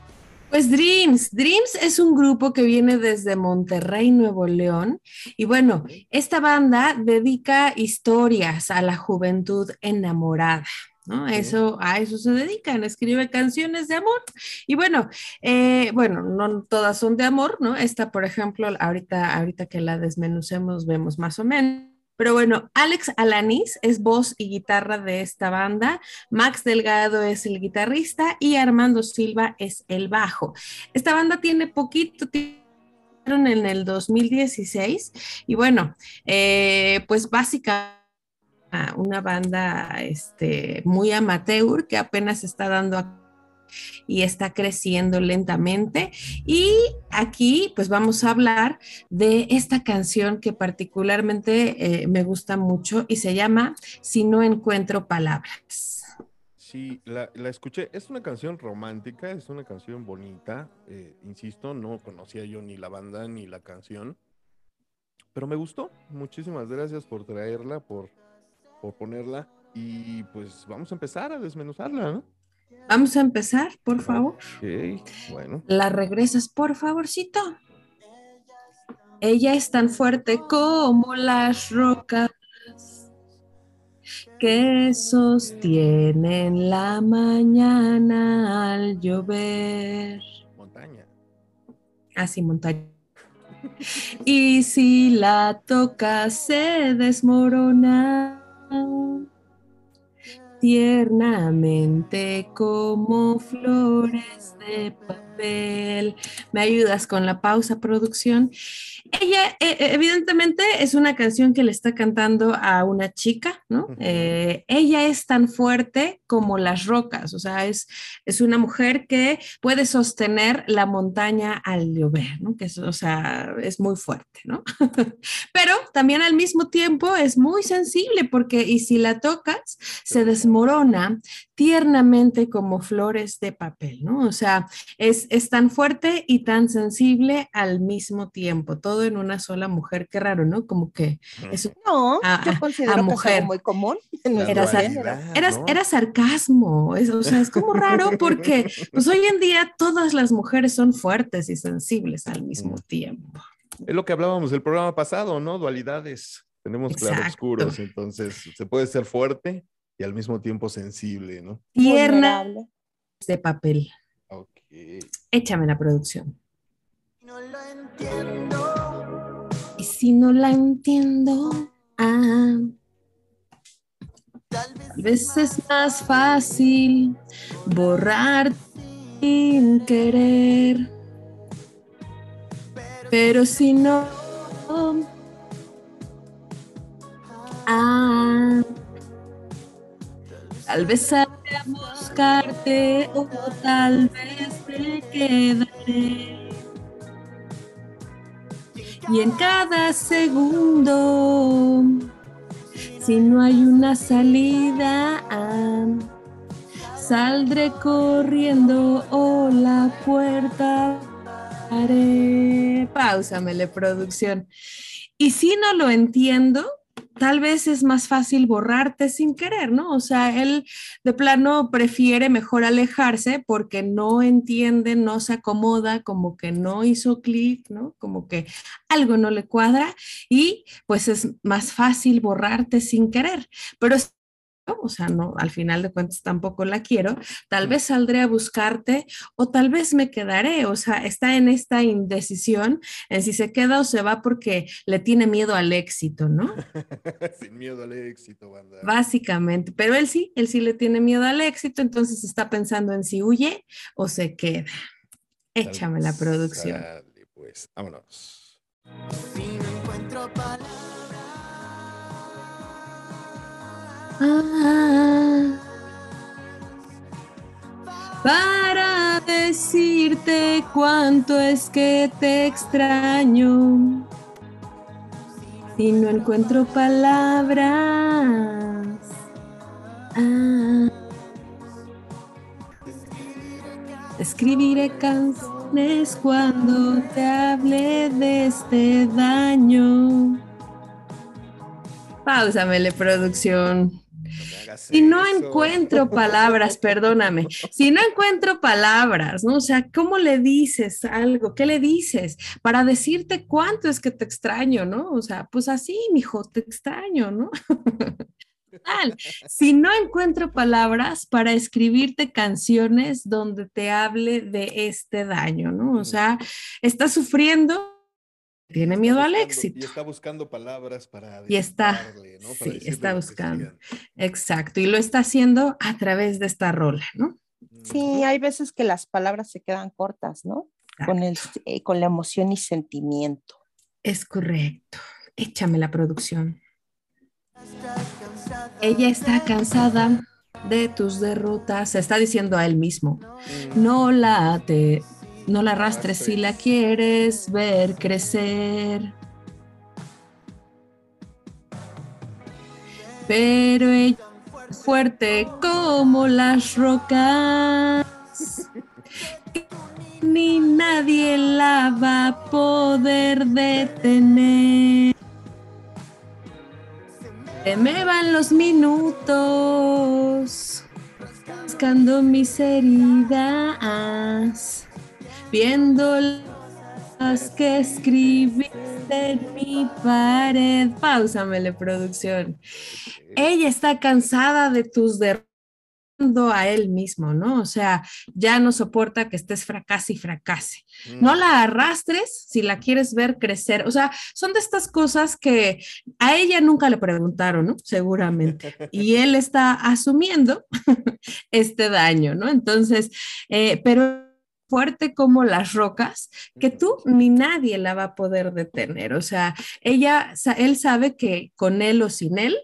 Pues Dreams, Dreams es un grupo que viene desde Monterrey, Nuevo León. Y bueno, esta banda dedica historias a la juventud enamorada. ¿No? Eso, a eso se dedican, escribe canciones de amor. Y bueno, eh, bueno, no todas son de amor, ¿no? Esta, por ejemplo, ahorita, ahorita que la desmenucemos, vemos más o menos. Pero bueno, Alex Alanis es voz y guitarra de esta banda, Max Delgado es el guitarrista y Armando Silva es el bajo. Esta banda tiene poquito tiempo en el 2016 y bueno, eh, pues básicamente una banda este, muy amateur que apenas está dando a y está creciendo lentamente. Y aquí pues vamos a hablar de esta canción que particularmente eh, me gusta mucho y se llama Si no encuentro palabras.
Sí, la, escuché. Es una canción romántica, es una canción bonita. eh, insisto, no conocía yo ni la banda ni la canción. Pero me gustó. Muchísimas gracias por traerla, por, por ponerla. Y pues vamos a empezar a desmenuzarla, ¿no?
Vamos a empezar, por favor.
Ok, bueno.
La regresas, por favorcito. Ella es tan fuerte como las rocas que sostienen la mañana al llover.
Montaña.
Así, montaña. Y si la toca, se desmorona tiernamente como flores de papel. ¿Me ayudas con la pausa, producción? Ella, eh, eh, evidentemente, es una canción que le está cantando a una chica, ¿no? Eh, ella es tan fuerte como las rocas, o sea, es, es una mujer que puede sostener la montaña al llover, ¿no? Que es, o sea, es muy fuerte, ¿no? Pero también al mismo tiempo es muy sensible porque, y si la tocas, se desmorona tiernamente como flores de papel, ¿no? O sea, es, es tan fuerte y tan sensible al mismo tiempo, todo en una sola mujer, qué raro, ¿no? Como que es
No,
A-
yo considero
mujer.
muy común
Era era,
¿no?
era sarcasmo, es- o sea, es como raro porque pues hoy en día todas las mujeres son fuertes y sensibles al mismo tiempo.
Es lo que hablábamos del programa pasado, ¿no? Dualidades. Tenemos
Exacto.
claroscuros, entonces se puede ser fuerte y al mismo tiempo sensible, ¿no?
Tierna de papel. Échame la producción.
No lo entiendo.
Y si no la entiendo, ah,
tal vez
es más fácil borrar sin querer. Pero si no, ah, Tal vez saldré a buscarte o tal vez me quedaré. Y en cada segundo, si no hay una salida, ah, saldré corriendo o la puerta haré. Páusamele, producción. Y si no lo entiendo, tal vez es más fácil borrarte sin querer, ¿no? O sea, él de plano prefiere mejor alejarse porque no entiende, no se acomoda, como que no hizo clic, ¿no? Como que algo no le cuadra y pues es más fácil borrarte sin querer. Pero o sea, no, al final de cuentas tampoco la quiero, tal vez saldré a buscarte o tal vez me quedaré, o sea, está en esta indecisión en si se queda o se va porque le tiene miedo al éxito, ¿no?
Sin miedo al éxito, banda.
Básicamente, pero él sí, él sí le tiene miedo al éxito, entonces está pensando en si huye o se queda. Échame la producción.
Pues, vámonos.
Ah, para decirte cuánto es que te extraño. Si no encuentro palabras. Ah, escribiré canciones cuando te hable de este daño. Páusamele, producción.
No
Si no
eso.
encuentro palabras, perdóname, si no encuentro palabras, ¿no? O sea, ¿cómo le dices algo? ¿Qué le dices? Para decirte cuánto es que te extraño, ¿no? O sea, pues así, mijo, te extraño, ¿no? Tal. Si no encuentro palabras para escribirte canciones donde te hable de este daño, ¿no? O sea, está sufriendo, tiene miedo al éxito.
Y está buscando palabras para
Y está-
¿no? Para
sí, está buscando. Exacto, y lo está haciendo a través de esta rola, ¿no?
Sí, hay veces que las palabras se quedan cortas, ¿no? Con, el, eh, con la emoción y sentimiento.
Es correcto. Échame la producción. Ella está cansada de tus derrotas. Se está diciendo a él mismo. No la te, no la arrastres si la quieres ver crecer. Pero ella es fuerte como las rocas. Ni nadie la va a poder detener. Se me van los minutos buscando mis heridas, viendo las que escribiste en mi pared. Páusamele, producción. Ella está cansada de tus derrotas a él mismo, ¿no? O sea, ya no soporta que estés fracase y fracase. No la arrastres si la quieres ver crecer. O sea, son de estas cosas que a ella nunca le preguntaron, ¿no? Seguramente. Y él está asumiendo este daño, ¿no? Entonces, eh, pero fuerte como las rocas, que tú ni nadie la va a poder detener. O sea, ella, él sabe que con él o sin él,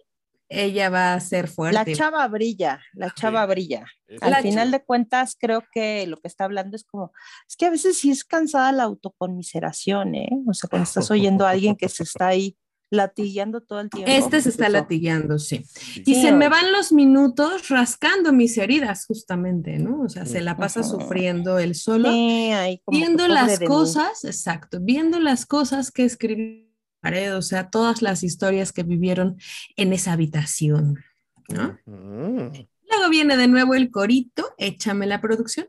ella va a ser
La
fuerte.
chava brilla, la chava brilla.
Es
Al
La
final de cuentas, creo que lo que está hablando es como, es que a veces sí es cansada la autoconmiseración, ¿eh? O sea, cuando estás oyendo a alguien que se está ahí latillando todo el tiempo.
Este se está
eso.
latillando, sí.
Sí.
Y
Sí,
se me van los minutos rascando mis heridas, justamente, ¿no? O sea, se la pasa sufriendo él solo,
ahí como
viendo las
mí.
cosas, exacto, viendo las cosas que escribió en la pared, o sea, todas las historias que vivieron en esa habitación, ¿no?
Ujú.
Luego viene de nuevo el corito, échame la producción.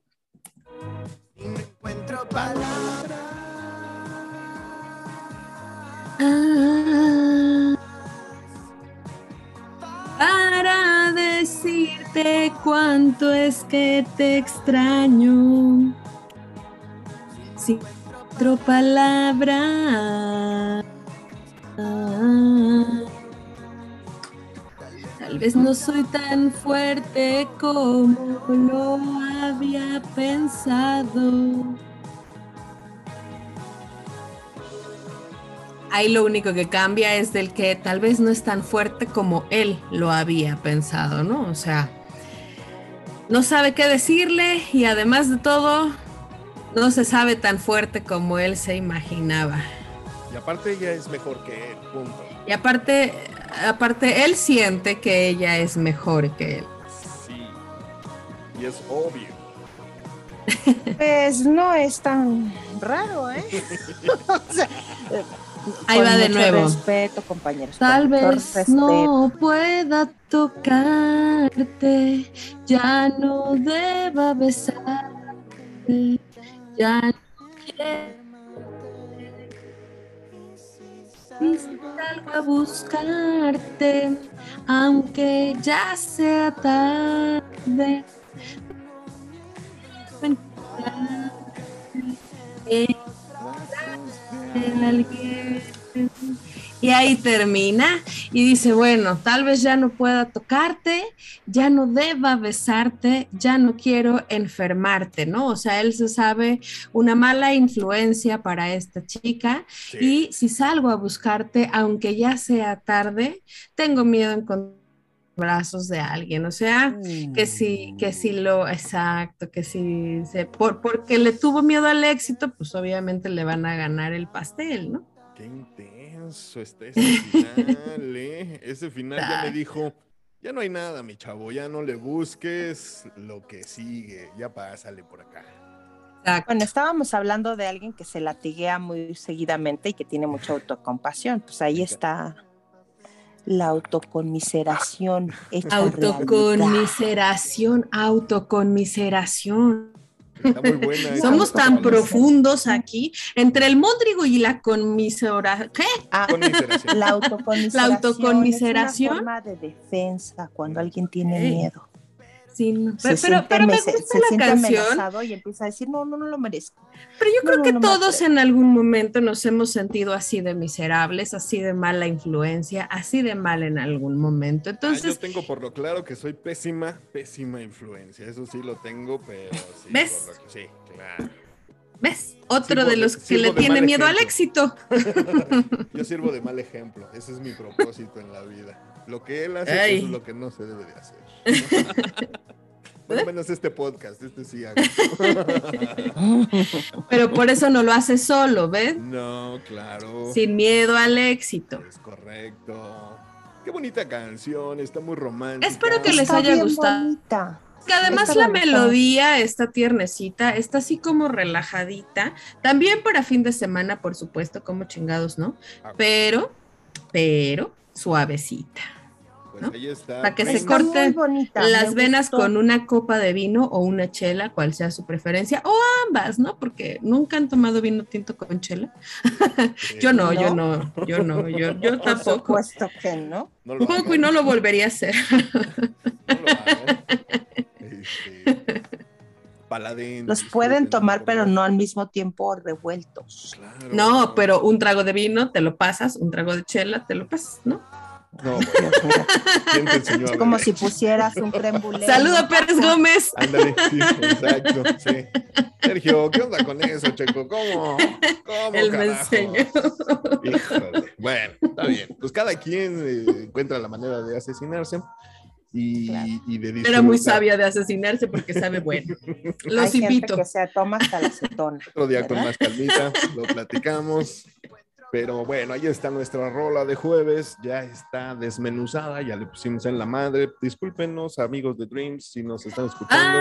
Para decirte cuánto es que te extraño. Sin otra palabra. Tal vez no soy tan fuerte como lo había pensado. Ahí lo único que cambia es del que tal vez no es tan fuerte como él lo había pensado, ¿no? O sea, no sabe qué decirle y además de todo, no se sabe tan fuerte como él se imaginaba.
Y aparte ella es mejor que él, punto.
Y aparte, aparte, él siente que ella es mejor que él.
Sí. Y es obvio.
Pues no es tan raro, ¿eh? O sea,
Ahí
con
va de
mucho
nuevo.
Respeto, compañeros.
Tal vez
respeto.
no pueda tocarte, ya no deba besarte, ya no quiero. Salgo a buscarte, aunque ya sea tarde. en alguien. Y ahí termina y dice, bueno, tal vez ya no pueda tocarte, ya no deba besarte, ya no quiero enfermarte, ¿no? O sea, él se sabe una mala influencia para esta chica
Sí.
y si salgo a buscarte, aunque ya sea tarde, tengo miedo en encontrar brazos de alguien, o sea, que si, que si lo, exacto, que si se, por, porque le tuvo miedo al éxito, pues obviamente le van a ganar el pastel, ¿no?
Qué intenso está ese final, ¿eh? Ese final ya me dijo, ya no hay nada, mi chavo, ya no le busques lo que sigue, ya pásale por acá.
Exacto.
Bueno, estábamos hablando de alguien que se latiguea muy seguidamente y que tiene mucha autocompasión. Pues ahí está la autoconmiseración.
Autoconmiseración, autoconmiseración.
Está muy buena.
Somos tan profundos aquí, entre el móndrigo y la conmiseración. ¿Qué?
Ah, la autoconmiseración.
La autoconmiseración.
Es una forma de defensa cuando alguien tiene miedo.
Sí, no,
Se
pero, pero,
siente
pero me gusta
se
la
siente
canción.
amenazado y empieza a decir, no, no, no lo merezco.
Pero yo
No,
creo
no,
que
no
todos en algún momento nos hemos sentido así de miserables, así de mala influencia, así de mal en algún momento.
Ah, yo
Entonces,
tengo por lo claro que soy pésima, pésima influencia. Eso sí lo tengo, pero sí.
¿Ves?
por lo que- sí, claro.
¿ves? Otro
Sirvo
de
de-
los que le tiene miedo al éxito.
Yo sirvo de mal ejemplo. Ese es mi propósito en la vida. Lo que él hace es lo que no se debe de hacer. Por lo menos este podcast, este sí hago.
Pero por eso no lo hace solo, ¿ves?
No, claro.
Sin miedo al éxito.
Es correcto. Qué bonita canción, está muy romántica.
Espero que les
Está
haya
bien
gustado.
bonita.
Que además la melodía está tiernecita, está así como relajadita. También para fin de semana, por supuesto, como chingados, ¿no?
Ah,
Pero, pero suavecita.
Pues
¿no?
ahí está.
Para que se
Está muy
corte
bonita,
las venas
gustó.
con una copa de vino o una chela, cual sea su preferencia, o ambas, ¿no? Porque nunca han tomado vino tinto con chela. Yo no, yo no, yo no, yo, yo
Por
tampoco.
supuesto que no.
No lo
Tampoco y no lo volvería a hacer.
no lo hagan. Este, paladín.
Los pueden tomar, pero no al mismo tiempo revueltos.
Claro.
No, pero un trago de vino te lo pasas, un trago de chela te lo pasas, ¿no?
No. ¿quién te enseñó a
Es como si pusieras un creme brulee.
Saluda Pérez Gómez.
Ándale, sí, exacto, sí. Sergio, ¿qué onda con eso, Checo? ¿Cómo? ¿Cómo,
Él me enseñó.
Híjole. Bueno, está bien. Pues cada quien eh, encuentra la manera de asesinarse y,
Claro.
y de
Era muy sabia de asesinarse porque sabe bueno.
Hay
Los
gente
invito.
que se toma hasta la acetona.
Otro día con
¿verdad?
más calmita, lo platicamos. Pero bueno, ahí está nuestra rola de jueves, ya está desmenuzada, ya le pusimos en la madre. Discúlpenos, amigos de Dreams, si nos están escuchando.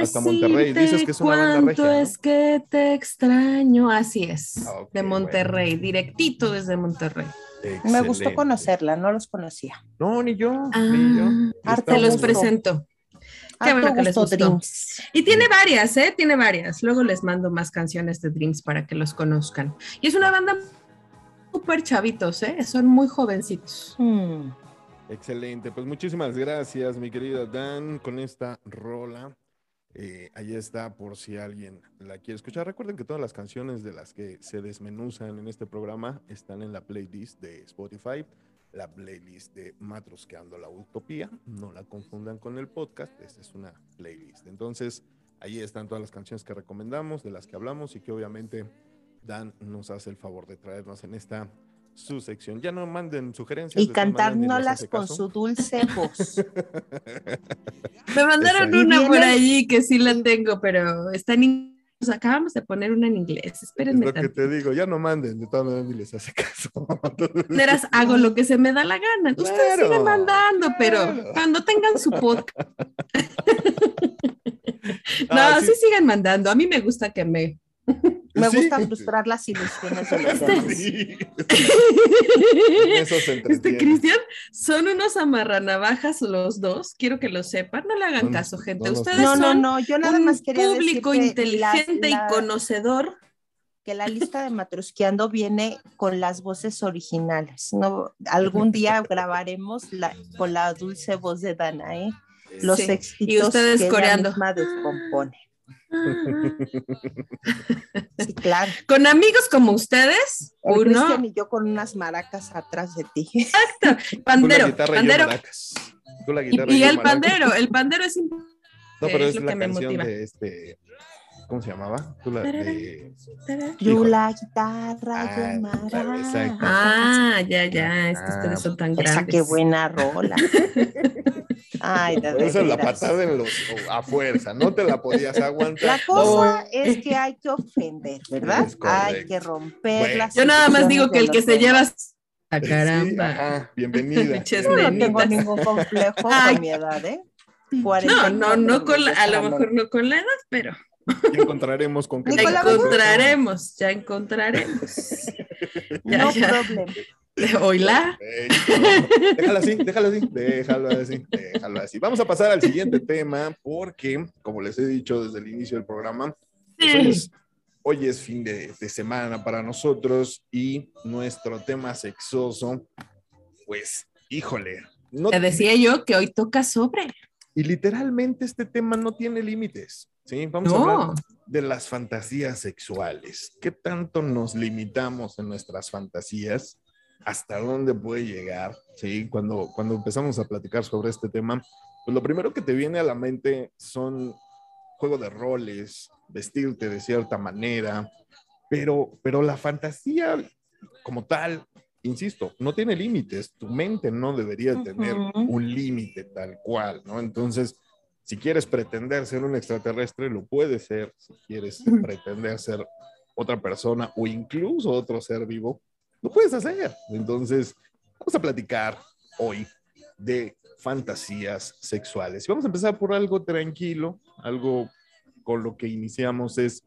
Hasta Monterrey. Dices que es una banda regia, ¿no?
es que te extraño. Así es,
Ah,
de Monterrey, directito desde Monterrey.
Me gustó conocerla, no los conocía.
No, ni yo,
Ah,
ni yo.
Harto
te los presento. Qué
Harto
bueno que les
gusto,
gustó.
Dreams.
Y tiene varias, ¿eh? Tiene varias. Luego les mando más canciones de Dreams para que los conozcan. Y es una banda súper chavitos, ¿eh? Son muy jovencitos.
Hmm.
Excelente, pues muchísimas gracias, mi querida Dan, con esta rola. Eh, ahí está por si alguien la quiere escuchar. Recuerden que todas las canciones de las que se desmenuzan en este programa están en la playlist de Spotify, la playlist de Matrosqueando la Utopía. No la confundan con el podcast, esta es una playlist. Entonces, ahí están todas las canciones que recomendamos, de las que hablamos y que obviamente Dan nos hace el favor de traernos en esta su sección. Ya no manden sugerencias.
Y cantárnoslas con
caso.
su dulce voz.
Me mandaron una por allí que sí la tengo, pero está en inglés. Acabamos de poner una en inglés.
Es
Espérenme
lo que te digo, ya no manden, de todas maneras ni les hace caso.
Hago lo que se me da la gana. Ustedes siguen mandando, pero cuando tengan su podcast. no,
Ah,
sí. siguen mandando. A mí me gusta que me.
Me
Sí.
gusta frustrar las ilusiones de los
Este-
demás.
Sí. Eso se
Este. Cristian, son unos amarranavajas los dos. Quiero que lo sepan. No le hagan
No,
caso, gente.
no
Ustedes
No, no,
son
no, yo nada
un
más quería
público
decir que
inteligente
la- la-
y conocedor.
que la lista de Matrusqueando viene con las voces originales. No, algún día grabaremos la, con la dulce voz de Dana, ¿eh? Los
Sí,
éxitos
y ustedes
que
coreando.
misma descompone. Sí, claro.
Con amigos como ustedes,
El
uno.
Y yo con unas maracas atrás de ti.
La
Pandero,
y yo
pandero.
maracas. Tú la
Y,
guitarra
y
yo
el
maracas.
pandero, el pandero es importante.
No, pero
es
es,
lo
la
que me
canción
motiva.
de este. ¿Cómo se llamaba? Tú la de.
Yo
Híjole.
la guitarra,
Ah,
yo
exacto.
Ah, ya, ya, es que
Ah,
ustedes son tan
Esa
grandes.
qué buena rola. Ay, de
Esa es la patada en los, a fuerza, no te la podías aguantar.
La cosa es que hay que ofender, ¿verdad? Hay que romper
Bueno.
las
Yo nada más digo que el que se lleva. Ah,
Sí,
caramba.
ajá, bienvenida.
Yo no tengo ningún complejo con mi edad, ¿eh?
No,
44
no, no con la- a lo mejor no con la edad, pero
Ya encontraremos con qué.
Ya encontraremos, ya encontraremos. Ya,
No
ya.
problem.
Eh, Déjalo así, déjalo así, déjalo así, déjalo así. Vamos a pasar al siguiente tema porque, como les he dicho desde el inicio del programa, pues hoy, es, hoy es fin de, de semana para nosotros y nuestro tema sexoso, pues, híjole, no,
Te decía yo que hoy toca sobre.
y literalmente este tema no tiene límites, ¿sí? Vamos a hablar de las fantasías sexuales. ¿Qué tanto nos limitamos en nuestras fantasías? ¿Hasta dónde puede llegar? Sí, cuando, cuando empezamos a platicar sobre este tema, pues lo primero que te viene a la mente son juego de roles, vestirte de cierta manera, pero, pero la fantasía como tal, insisto, no tiene límites. Tu mente no debería tener un límite tal cual, ¿no? Entonces, si quieres pretender ser un extraterrestre, lo puedes ser. Si quieres pretender ser otra persona o incluso otro ser vivo, lo puedes hacer. Entonces, vamos a platicar hoy de fantasías sexuales. Y vamos a empezar por algo tranquilo, algo con lo que iniciamos es,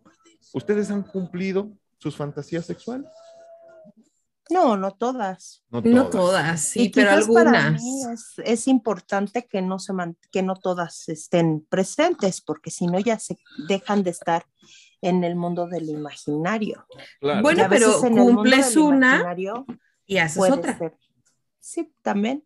¿ustedes han cumplido sus fantasías sexuales?
No, no todas.
no todas, sí,
Y
pero
para
algunas.
mí es, es importante que no, se man- que no todas estén presentes, porque si no ya se dejan de estar en el mundo del imaginario.
Claro.
Bueno, pero cumples una
imaginario
y haces otra.
ser. Sí, también.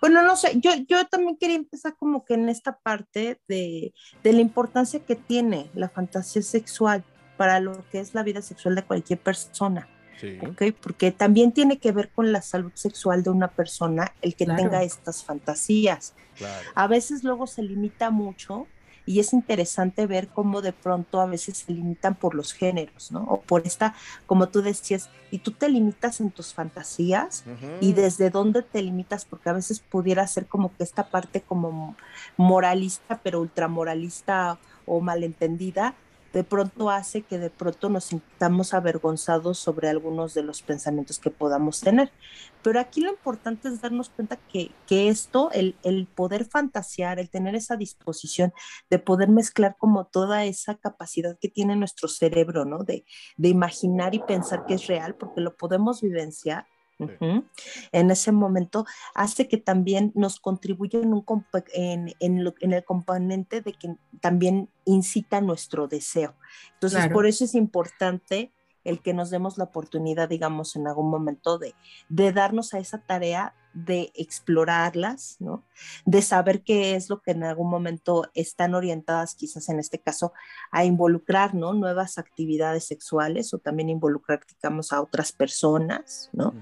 Bueno, no sé, yo, yo también quería empezar como que en esta parte de, de la importancia que tiene la fantasía sexual para lo que es la vida sexual de cualquier persona.
Sí.
¿ok? Porque también tiene que ver con la salud sexual de una persona el que
Claro.
tenga estas fantasías.
Claro.
A veces luego se limita mucho y es interesante ver cómo de pronto a veces se limitan por los géneros, ¿no? O por esta, como tú decías, y tú te limitas en tus fantasías y desde dónde te limitas, porque a veces pudiera ser como que esta parte como moralista, pero ultramoralista o malentendida, de pronto hace que de pronto nos sintamos avergonzados sobre algunos de los pensamientos que podamos tener. Pero aquí lo importante es darnos cuenta que, que esto, el, el poder fantasear, el tener esa disposición de poder mezclar como toda esa capacidad que tiene nuestro cerebro, ¿no? De, de imaginar y pensar que es real, porque lo podemos vivenciar. En ese momento hace que también nos contribuya en, un en, en lo- en el componente de que también incita nuestro deseo. Entonces,
Claro.
por eso es importante el que nos demos la oportunidad, digamos, en algún momento de, de darnos a esa tarea de explorarlas, ¿no? De saber qué es lo que en algún momento están orientadas, quizás en este caso, a involucrar, ¿no? Nuevas actividades sexuales o también involucrar, digamos, a otras personas, ¿no?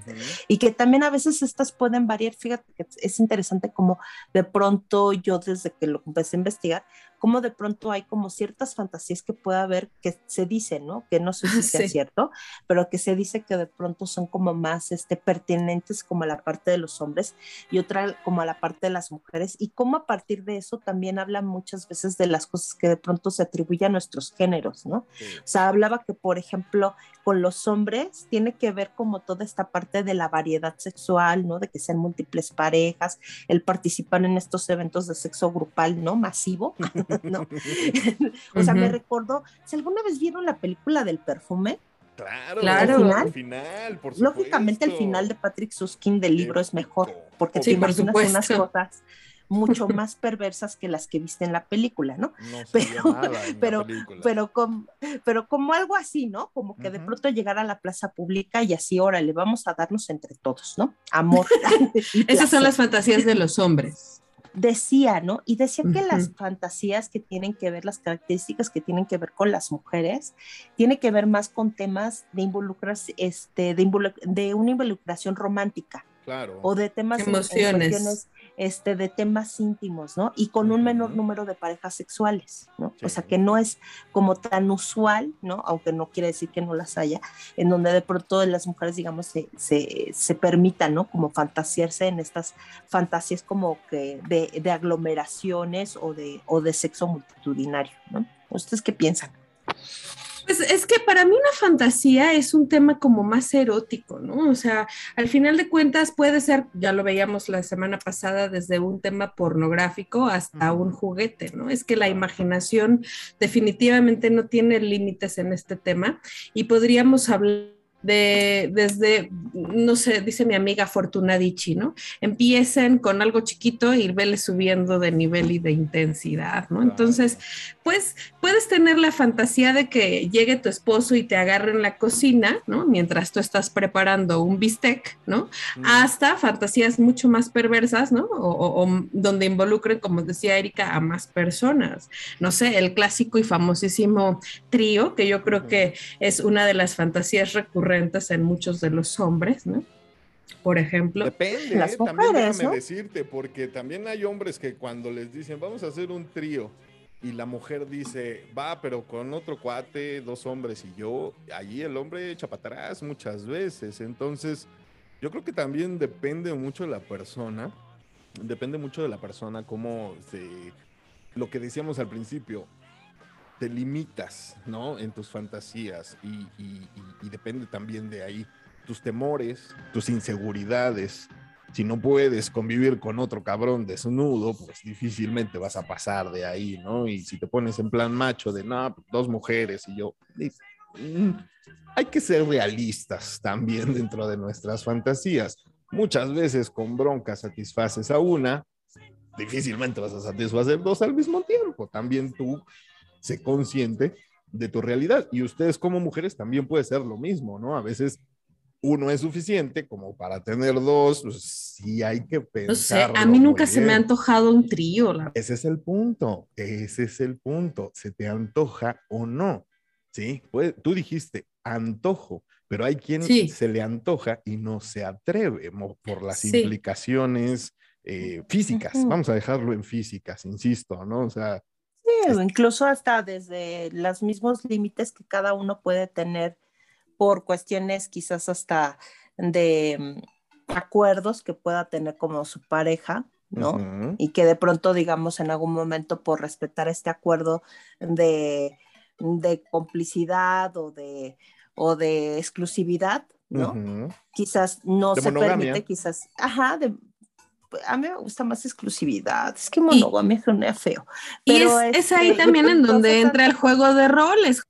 Y que también a veces estas pueden variar. Fíjate que es interesante como de pronto yo desde que lo empecé a investigar, como de pronto hay como ciertas fantasías que puede haber que se dicen, ¿no? Que no sé si sea
Sí.
cierto, pero que se dice que de pronto son como más este, pertinentes como a la parte de los hombres y otra como a la parte de las mujeres y cómo a partir de eso también habla muchas veces de las cosas que de pronto se atribuyen a nuestros géneros, ¿no?
Sí.
O sea, hablaba que, por ejemplo, con los hombres tiene que ver como toda esta parte de la variedad sexual, ¿no? De que sean múltiples parejas, el participar en estos eventos de sexo grupal, ¿no? Masivo, ¿no? o sea, me recordó, si alguna vez vieron la película del perfume,
Claro,
Claro.
al final, por
lógicamente el final de Patrick Susskind del libro es mejor, porque
Sí,
te
por
imaginas unas cosas mucho más perversas que las que viste en la película, ¿no? Pero- pero-
película.
pero como, pero como algo así, ¿no? Como que de pronto llegar a la plaza pública y así, órale, vamos a darnos entre todos, ¿no? Amor.
Esas son las fantasías de los hombres.
Decía, ¿no? Y decía que las fantasías que tienen que ver, las características que tienen que ver con las mujeres, tiene que ver más con temas de involucrarse, este, de, involu- de una involucración romántica
Claro.
o de temas en- en
Emociones.
Este, de temas íntimos, ¿no? Y con un menor número de parejas sexuales, ¿no? O sea, que no es como tan usual, ¿no? Aunque no quiere decir que no las haya, en donde de pronto las mujeres, digamos, se, se, se permitan, ¿no? Como fantasearse en estas fantasías como que de, de aglomeraciones o de, o de sexo multitudinario, ¿no? ¿Ustedes qué piensan?
Pues es que para mí una fantasía es un tema como más erótico, ¿no? O sea, al final de cuentas puede ser, ya lo veíamos la semana pasada, desde un tema pornográfico hasta un juguete, ¿no? Es que la imaginación definitivamente no tiene límites en este tema y podríamos hablar de desde, no sé, dice mi amiga Fortuna Dichi, ¿no? Empiecen con algo chiquito y vele subiendo de nivel y de intensidad, ¿no? Entonces, pues puedes tener la fantasía de que llegue tu esposo y te agarre en la cocina, ¿no? Mientras tú estás preparando un bistec, ¿no?
Mm.
Hasta fantasías mucho más perversas, ¿no? O, o- o donde involucren, como decía Erika, a más personas. No sé, el clásico y famosísimo trío, que yo creo que es una de las fantasías recurrentes en muchos de los hombres, ¿no? Por ejemplo.
Depende,
Las
¿eh? también
mujeres,
déjame
¿no?
decirte, porque también hay hombres que cuando les dicen, vamos a hacer un trío, y la mujer dice, va, pero con otro cuate, dos hombres y yo, allí el hombre echa para atrás muchas veces. Entonces, yo creo que también depende mucho de la persona, depende mucho de la persona, cómo se, lo que decíamos al principio, te limitas, ¿no? En tus fantasías y, depende también de ahí tus temores, tus inseguridades. Si no puedes convivir con otro cabrón desnudo, pues difícilmente vas a pasar de ahí, ¿no? Y si te pones en plan macho de, no, pues, dos mujeres y yo, mm, hay que ser realistas también dentro de nuestras fantasías. Muchas veces con bronca satisfaces a una, difícilmente vas a satisfacer dos al mismo tiempo. También tú sé consciente de tu realidad. Y ustedes como mujeres también puede ser lo mismo, ¿no? A veces uno es suficiente como para tener dos, pues sí hay que pensar.
No sé, a mí nunca se me ha antojado un trío, la
Ese es el punto, ese es el punto. ¿Se te antoja o no? Sí, pues, tú dijiste antojo, pero hay quien
Sí.
se le antoja y no se atreve por las
Sí.
implicaciones eh, físicas. Vamos a dejarlo en físicas, insisto, ¿no? O sea,
Sí, o incluso hasta desde los mismos límites que cada uno puede tener por cuestiones quizás hasta de mm, acuerdos que pueda tener como su pareja, ¿no? Y que de pronto, digamos, en algún momento por respetar este acuerdo de, de complicidad o de, o de exclusividad, ¿no? Quizás no
De
se
monogamia.
permite, quizás, ajá, de, a mí me gusta más exclusividad, es que monogamia suena feo.
Y
Pero,
es, es ahí
este,
también en donde entra el juego de roles.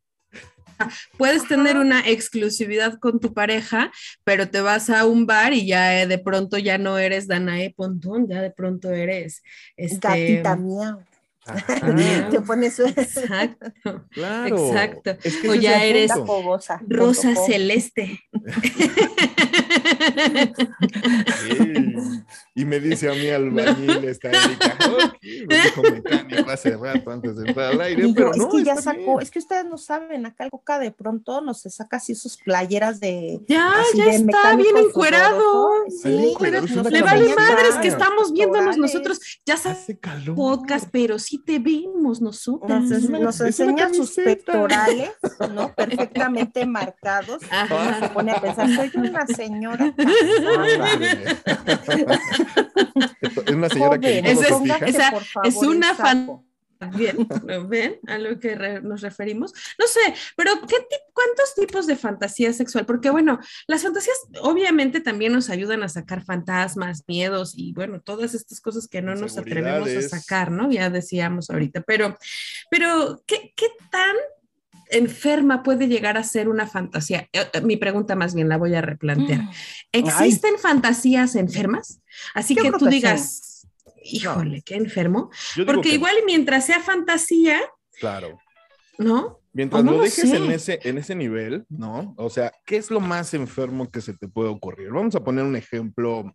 Puedes
Ajá.
tener una exclusividad con tu pareja, pero te vas a un bar y ya eh, de pronto ya no eres Danae Pontón, ya de pronto eres este,
Gatita mía.
Ajá,
Te pones
Exacto.
claro.
Exacto.
Es que
O ya eres-
fogosa.
Rosa celeste.
Y me dice a mí albañil, está Erika, ok, me dijo mecánico hace rato antes de entrar al aire, pero
es
no,
que ya sacó, es que ustedes no saben, acá el Coca de pronto nos saca así sus playeras de.
Ya,
así
ya
de
está bien encuerado.
Sí,
es una
Le vale madres que estamos viéndonos nosotros. Ya sabes
Hace calor.
podcast, pero sí te vemos nosotros.
Nos,
Es
nos
es
enseña sus pectorales, ¿no? Perfectamente marcados.
Ajá.
Se pone a pensar, soy una señora.
Es una señora que
es-
póngase,
esa
favor,
es una fan-. Bien, ¿lo ven a lo que re- nos referimos? No sé, pero ¿qué ti- ¿cuántos tipos de fantasía sexual? Porque bueno, las fantasías obviamente también nos ayudan a sacar fantasmas, miedos y bueno, todas estas cosas que no nos atrevemos a sacar, ¿no? Ya decíamos ahorita, pero, pero ¿qué, qué tan enferma puede llegar a ser una fantasía? Eh, eh, mi pregunta más bien la voy a replantear. ¿Existen fantasías enfermas? Así
Yo
que tú
que sí.
digas, híjole, qué enfermo. Porque
que-
igual y mientras sea fantasía,
Claro.
¿no?
Mientras
no
lo dejes en ese, en ese nivel, ¿no? O sea, ¿qué es lo más enfermo que se te puede ocurrir? Vamos a poner un ejemplo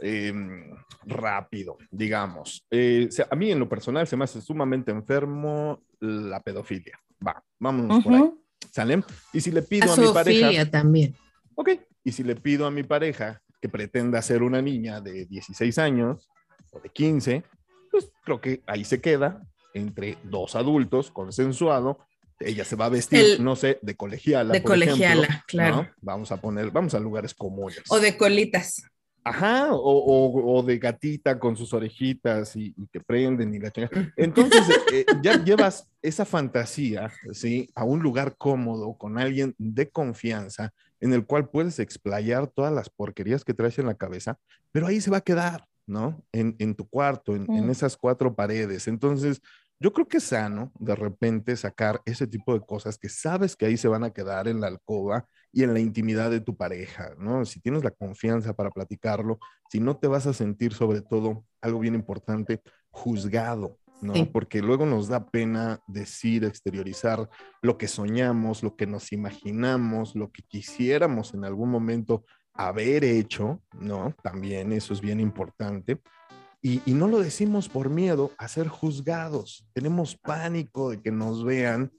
em, rápido, digamos. Eh, o sea, a mí en lo personal se me hace sumamente enfermo la pedofilia. Va, vámonos por ahí. ¿Sale? Y si le pido a, mi pareja,
también.
ok, y si le pido a mi pareja que pretenda ser una niña de 16 años o de 15, pues creo que ahí se queda entre dos adultos, consensuado. Ella se va a vestir,
El-
no sé, de colegiala.
de
por
colegiala,
ejemplo,
claro.
¿no? Vamos a poner, vamos a lugares comunes.
O de colitas.
Ajá, o, o- o de gatita con sus orejitas y, y que prenden y la chingada. Entonces, eh, ya llevas esa fantasía, ¿sí? A un lugar cómodo, con alguien de confianza, en el cual puedes explayar todas las porquerías que traes en la cabeza, pero ahí se va a quedar, ¿no? En, en tu cuarto, en, en esas cuatro paredes. Entonces, yo creo que es sano de repente sacar ese tipo de cosas que sabes que ahí se van a quedar en la alcoba y en la intimidad de tu pareja, ¿no? Si tienes la confianza para platicarlo, si no te vas a sentir sobre todo, algo bien importante, juzgado, ¿no?
Sí.
Porque luego nos da pena decir, exteriorizar lo que soñamos, lo que nos imaginamos, lo que quisiéramos en algún momento haber hecho, ¿no? También eso es bien importante. Y, y no lo decimos por miedo a ser juzgados. Tenemos pánico de que nos vean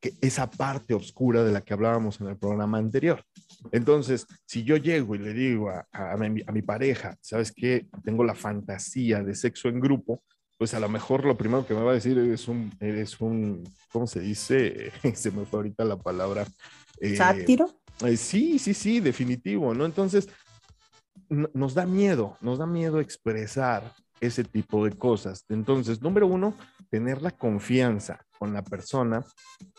que esa parte oscura de la que hablábamos en el programa anterior. Entonces, si yo llego y le digo a, a mi, a mi pareja, ¿sabes qué? Tengo la fantasía de sexo en grupo, pues a lo mejor lo primero que me va a decir es un, eres un, ¿cómo se dice? se me fue ahorita la palabra. Eh,
¿Sátiro?
eh, sí, sí, sí, definitivo, ¿no? Entonces, nos da miedo, nos da miedo expresar ese tipo de cosas. Entonces, número uno, tener la confianza con la persona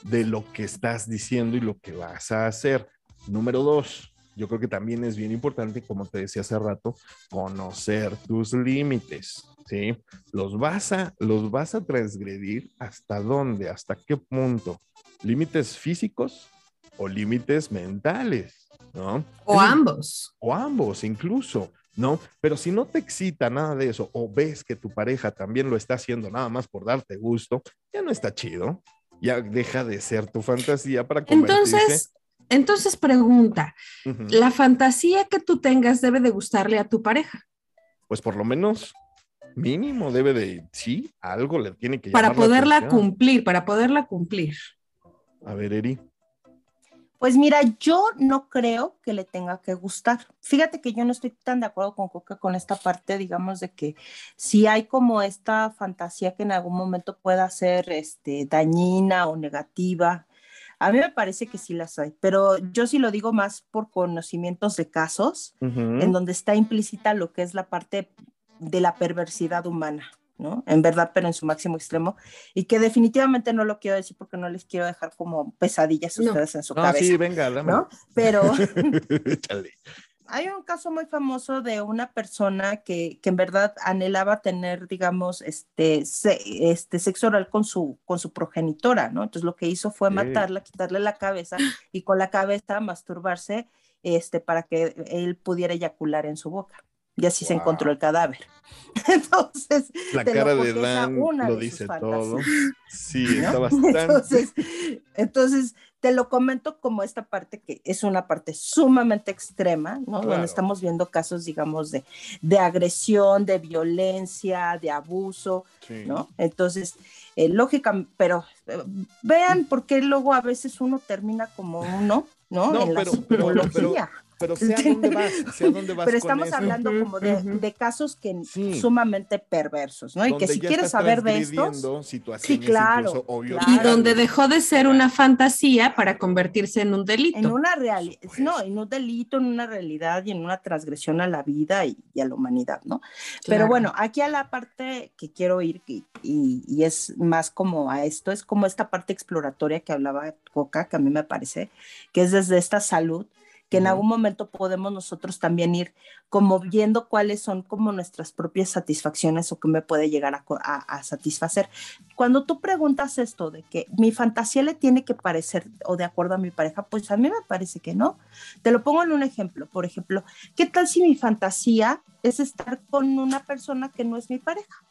de lo que estás diciendo y lo que vas a hacer. Número dos, yo creo que también es bien importante, como te decía hace rato, conocer tus límites, ¿sí? Los vas a, los vas a transgredir hasta dónde, hasta qué punto. Límites físicos o límites mentales, ¿no?
O ambos.
o ambos incluso, ¿no? Pero si no te excita nada de eso o ves que tu pareja también lo está haciendo nada más por darte gusto, ya no está chido. Ya deja de ser tu fantasía para convertirse.
Entonces, entonces pregunta. ¿la fantasía que tú tengas debe de gustarle a tu pareja?
pues por lo menos mínimo debe de, sí, algo le tiene que
Para poderla cumplir, para poderla cumplir.
A ver, Eri.
Pues mira, yo no creo que le tenga que gustar. Fíjate que yo no estoy tan de acuerdo con Coca con esta parte, digamos, de que si hay como esta fantasía que en algún momento pueda ser este, dañina o negativa, a mí me parece que sí las hay, pero yo sí lo digo más por conocimientos de casos en donde está implícita lo que es la parte de la perversidad humana, ¿no? En verdad, pero en su máximo extremo, y que definitivamente no lo quiero decir porque no les quiero dejar como pesadillas a
No.
ustedes en su
No,
cabeza,
sí, venga, dame.
¿no? Pero hay un caso muy famoso de una persona que, que en verdad anhelaba tener, digamos, este, se- este sexo oral con su, con su progenitora, ¿no? Entonces lo que hizo fue matarla, quitarle la cabeza y con la cabeza masturbarse este, para que él pudiera eyacular en su boca. Y así se encontró el cadáver. Entonces,
La cara de Dan lo
de
dice todo. Sí,
¿no?
está bastante.
Entonces, entonces, te lo comento como esta parte que es una parte sumamente extrema, ¿no?
Claro.
Donde estamos viendo casos, digamos, de, de agresión, de violencia, de abuso,
Sí.
¿no? Entonces, eh, lógica, pero eh, vean por qué luego a veces uno termina como uno, ¿no?
No,
en la
pero-. Pero sé a dónde vas, sé a dónde vas
Pero
con
estamos
eso.
hablando como de, casos que
Sí.
sumamente perversos, ¿no? Y que si quieres saber de estos,
situaciones
claro,
incluso obvio
claro.
Y donde dejó de ser una fantasía para convertirse en un delito.
en una realidad, no, en un delito, en una realidad y en una transgresión a la vida y, y a la humanidad, ¿no? Pero bueno, aquí a la parte que quiero ir y, y- y es más como a esto, es como esta parte exploratoria que hablaba Coca, que a mí me parece, que es desde esta salud, que en algún momento podemos nosotros también ir como viendo cuáles son como nuestras propias satisfacciones o que me puede llegar a, a- a satisfacer. Cuando tú preguntas esto de que mi fantasía le tiene que parecer o de acuerdo a mi pareja, pues a mí me parece que no. Te lo pongo en un ejemplo. Por ejemplo, ¿qué tal si mi fantasía es estar con una persona que no es mi pareja?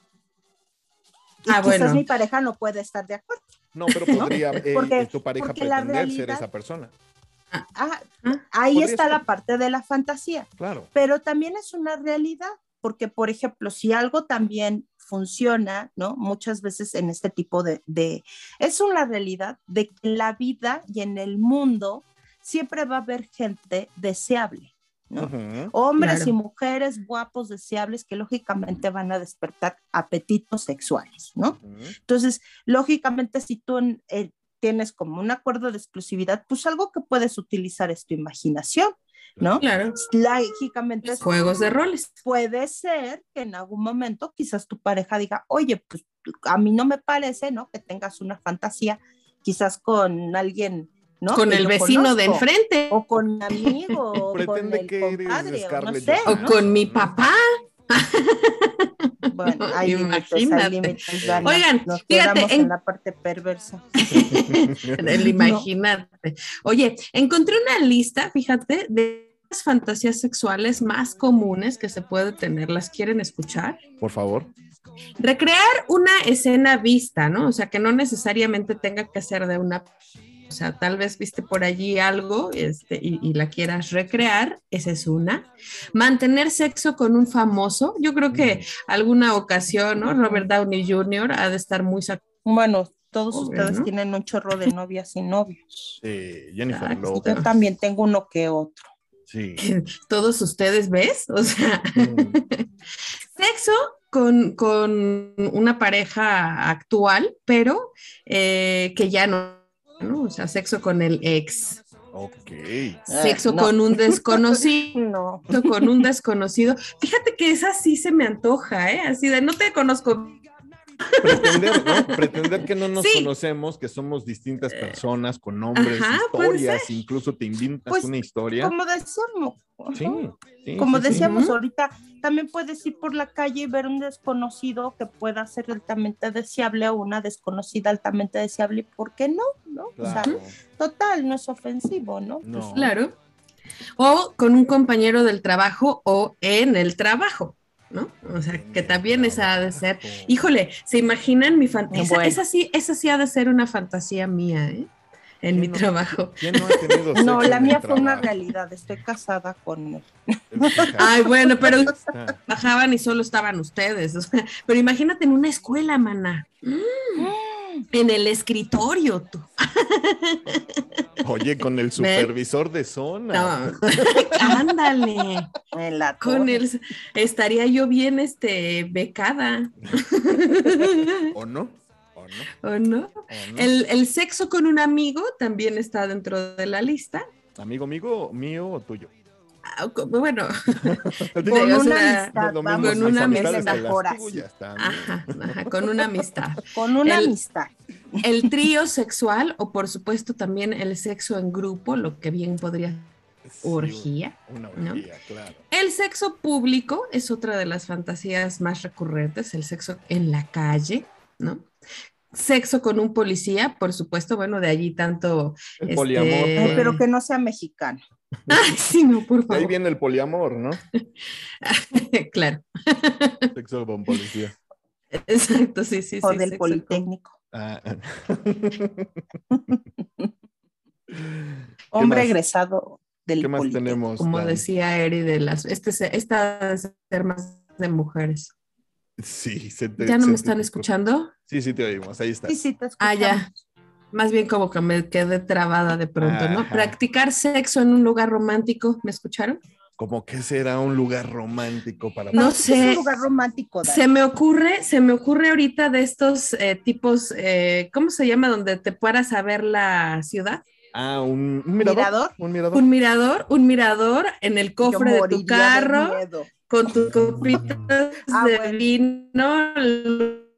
Y
Ah,
quizás
bueno.
mi pareja no puede estar de acuerdo.
No, pero podría eh,
Porque-
eh, tu pareja
porque la
pretender ser
realidad-
esa persona.
Ah,
Ah,
ahí está
ser.
la parte de la fantasía.
Claro.
pero también es una realidad, porque por ejemplo, si algo también funciona, ¿no? Muchas veces en este tipo de, de- es una realidad de que en la vida y en el mundo siempre va a haber gente deseable, ¿no? Hombres
Claro.
y mujeres guapos, deseables, que lógicamente van a despertar apetitos sexuales, ¿no? Entonces, lógicamente, si tú eh, tienes como un acuerdo de exclusividad, pues algo que puedes utilizar es tu imaginación, ¿no?
claro.
Lógicamente,
Juegos de roles.
puede ser que en algún momento quizás tu pareja diga, oye, pues a mí no me parece, ¿no? Que tengas una fantasía quizás con alguien, ¿no?
con
que
el vecino de
conozco,
enfrente.
O con mi amigo, o con el
que eres
compadre, o no sé,
O con mi papá.
Bueno, hay límites,
Oigan,
nos
fíjate,
quedamos
en-
en la parte perversa.
El imagínate. Oye, encontré una lista, fíjate, de las fantasías sexuales más comunes que se puede tener. ¿Las quieren escuchar?
Por favor.
Recrear una escena vista, ¿no? O sea, que no necesariamente tenga que ser de una... O sea, tal vez viste por allí algo este, y, y la quieras recrear, esa es una. Mantener sexo con un famoso, yo creo que alguna ocasión, ¿no? Robert Downey Jr. ha de estar muy
Bueno, todos
Obvio,
ustedes
¿no?
tienen un chorro de novias y novios.
Eh, Jennifer. Lopez.
Yo también tengo uno que otro.
Sí.
todos ustedes, ¿ves? O sea,
Mm.
sexo con, con una pareja actual, pero eh, que ya no, ¿no? O sea, sexo con el ex,
Ok.
sexo
no.
con un desconocido.
No.
con un desconocido. Fíjate que esa sí se me antoja, ¿eh? Así de no te conozco.
Pretender, ¿no? Pretender que no nos
Sí.
conocemos, que somos distintas personas con nombres,
Ajá,
historias, incluso te inventas
Pues,
una historia.
Como decíamos,
Sí, sí,
como decíamos ahorita, también puedes ir por la calle y ver un desconocido que pueda ser altamente deseable o una desconocida altamente deseable. ¿Por qué no? ¿No? O sea, total, no es ofensivo, ¿no?
No.
Pues,
Claro. O con un compañero del trabajo o en el trabajo, ¿no? O sea, que también esa ha de ser. Híjole, ¿se imaginan mi fantasía?
Bueno.
Esa, sí, esa sí ha de ser una fantasía mía, ¿eh? En
¿Quién
mi
no-
trabajo.
¿Quién no
la mía fue una realidad. Estoy casada con él.
Ay, bueno, pero
está.
bajaban y solo estaban ustedes. o sea, pero imagínate en una escuela, mana. En el escritorio, tú.
Oye, con el supervisor de zona.
No. Ándale.
En la
Con el estaría yo bien este becada.
¿O no? ¿O no?
¿O no?
¿O no?
El, el sexo con un amigo también está dentro de la lista.
Amigo, amigo, mío o tuyo.
Bueno, Con una
amistad,
con una amistad. ajá, ajá, con una amistad.
Con una
el-
amistad.
El trío sexual o por supuesto también el sexo en grupo, lo que bien podría
Sí,
orgía.
Una
¿no?
orgía, claro.
El sexo público es otra de las fantasías más recurrentes, el sexo en la calle, ¿no? Sexo con un policía, por supuesto, bueno, de allí tanto
El
Este-
poliamor.
Ay, pero que no sea mexicano.
Ay, sí, no, por
De ahí
favor.
viene el poliamor, ¿no?
claro.
Sexo con policía.
Exacto, sí, sí,
o
sí.
del
sexo con-
Politécnico.
Ah,
Hombre
más?
egresado del
¿Qué más
Politécnico.
tenemos?
Como
Dan?
decía Eri, de las, este, se- esta ser más de mujeres.
Sí, se te-
¿Ya no
se
me
te
están escuchando?
Sí, sí, te oímos. Ahí está.
Sí, sí, te
Ah, ya. Más bien como que me quedé trabada de pronto, ¿no?
Ajá.
Practicar sexo en un lugar romántico, ¿me escucharon?
Como que será un lugar romántico para
No
Es
sé.
un lugar romántico.
Se me ocurre, se me ocurre ahorita de estos eh, tipos, eh, ¿cómo se llama? Donde te paras a ver la ciudad.
Ah, un, un mirador.
¿Mirador?
Un mirador.
Un mirador, un mirador en el cofre de tu carro.
miedo.
con tus copitas
Ah,
de
bueno.
vino,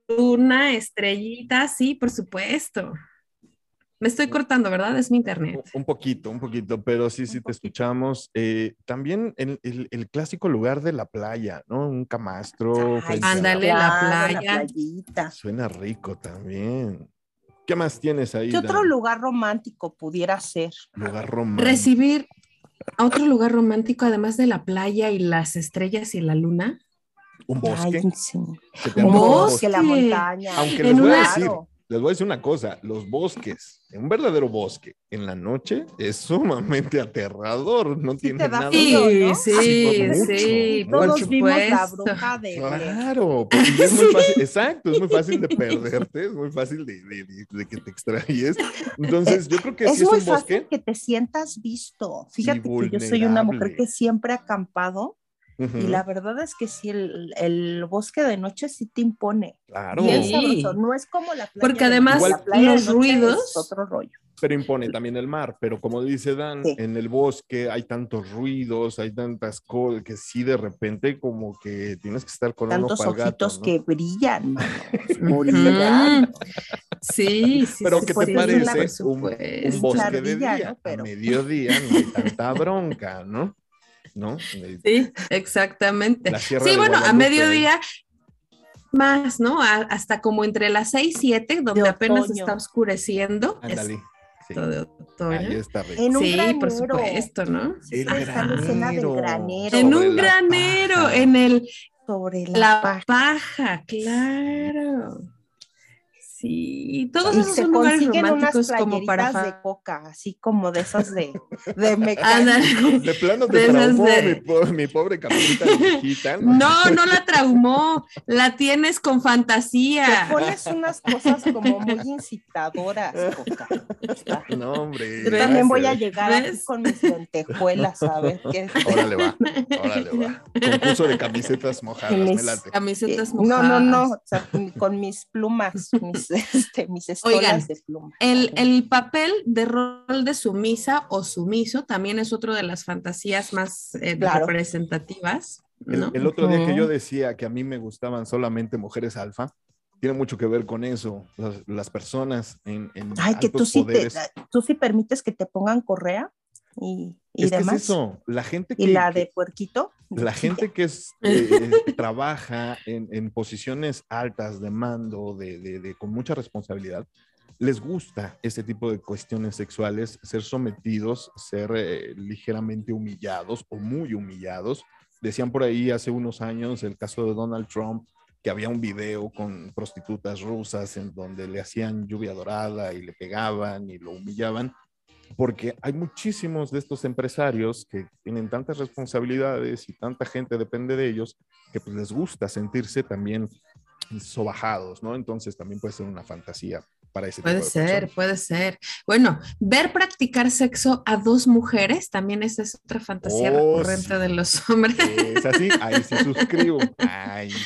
luna, estrellita, sí, por supuesto. Me estoy cortando, ¿verdad? Es mi internet.
Un poquito, un poquito, pero sí, sí te escuchamos. Eh, también el, el- el clásico lugar de la playa, ¿no? Un camastro.
Ay,
a
ándale, la playa.
playita.
Suena rico también. ¿Qué más tienes ahí?
¿Qué otro
Dan?
lugar romántico pudiera ser?
Lugar romántico.
Recibir a otro lugar romántico, además de la playa y las estrellas y la luna.
Un bosque.
Ay, sí. Un bosque, la montaña.
Aunque
En
les voy a
una-
decir,
Claro.
Les voy a decir una cosa, los bosques, un verdadero bosque en la noche es sumamente aterrador, no
Sí
tiene
te da
nada.
frío,
Sí,
¿no?
sí,
Mucho,
sí,
mucho.
por
Todos vimos la bruja de.
Claro, porque es muy fácil, exacto, es muy fácil de perderte, es muy fácil de, de- de- de que te extrañes. Entonces, yo creo que
Es
si es
muy
un
fácil
bosque,
que te sientas visto. Fíjate que yo soy una mujer que siempre ha acampado y la verdad es que sí, el, el bosque de noche sí te impone.
claro,
Bien
Sí.
sabroso, no es como la playa.
Porque
de
además
la playa
los ruidos-
es otro rollo.
pero impone también el mar, pero como dice Dan,
Sí.
en el bosque hay tantos ruidos, hay tantas cosas que sí de repente como que tienes que estar con
Tantos
uno pa'l gato,
ojitos
¿no?
que brillan.
Ujú. Sí, sí,
Pero
sí,
¿qué te parece un, bosque de día?
¿no? Pero-
A mediodía no hay tanta bronca, ¿no? ¿No? Eh,
Sí, exactamente. Sí, bueno, a
Guadalupe.
mediodía más, ¿no? A- hasta como entre las 6 y 7, donde
De
apenas
otoño.
está oscureciendo.
Ándale. sí.
esto de otoño.
Ahí está rico.
En un
Sí, por
granero.
supuesto, ¿no?
Sí,
El granero.
granero.
En un granero,
paja.
en el
sobre la,
la
paja.
paja, claro. Sí, todos
Y
esos
se
son lugares
consiguen unas
románticos como para
de coca, así como de esas de, de.
De plano
De
te
esas
traumó
de-
mi, po- mi pobre viejita.
No, no la traumó, la tienes con
Te
fantasía.
pones unas cosas como muy incitadoras, coca. Está.
No, hombre.
Yo también voy a llegar con mis lentejuelas a ver qué.
Órale va, órale va. Concurso de camisetas mojadas,
Mis-
me late.
Camisetas
No, no, no,
mojadas.
o sea, con mis plumas, mis, este, mis estolas
Oigan,
de.
El, el papel de rol de sumisa o sumiso también es otro de las fantasías más eh,
Claro.
representativas.
El,
¿no?
el otro día que yo decía que a mí me gustaban solamente mujeres alfa, tiene mucho que ver con eso. Las, las personas en, en
Ay, que tú sí, te,
poderes.
tú sí permites que te pongan correa y, y
es que es eso, la gente que,
y la de puerquito.
la gente que es, eh, trabaja en, en posiciones altas de mando, de, de- de- con mucha responsabilidad, les gusta ese tipo de cuestiones sexuales, ser sometidos, ser eh, ligeramente humillados o muy humillados. Decían por ahí hace unos años el caso de Donald Trump, que había un video con prostitutas rusas en donde le hacían lluvia dorada y le pegaban y lo humillaban porque hay muchísimos de estos empresarios que tienen tantas responsabilidades y tanta gente depende de ellos que pues les gusta sentirse también sobajados, ¿no? Entonces también puede ser una fantasía para ese
Puede
tipo de
ser,
personas.
puede ser. Bueno, ver practicar sexo a dos mujeres también esa es otra fantasía
Oh,
recurrente
sí.
de los hombres.
Es así, ahí sí suscribo.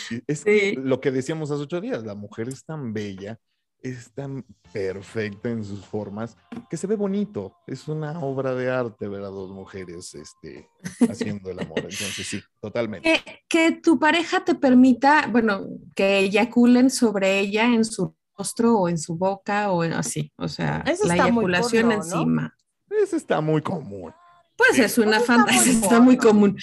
Sí. Es
Sí.
lo que decíamos hace ocho días, la mujer es tan bella, es tan perfecta en sus formas, que se ve bonito. Es una obra de arte ver a dos mujeres este, haciendo el amor. Entonces sí, totalmente.
Que, que tu pareja te permita, bueno, que eyaculen sobre ella en su rostro o en su boca o en- así, o sea,
Eso
la eyaculación
porno, ¿no?
encima.
Eso está muy común.
Pues es una fantasía, está muy común.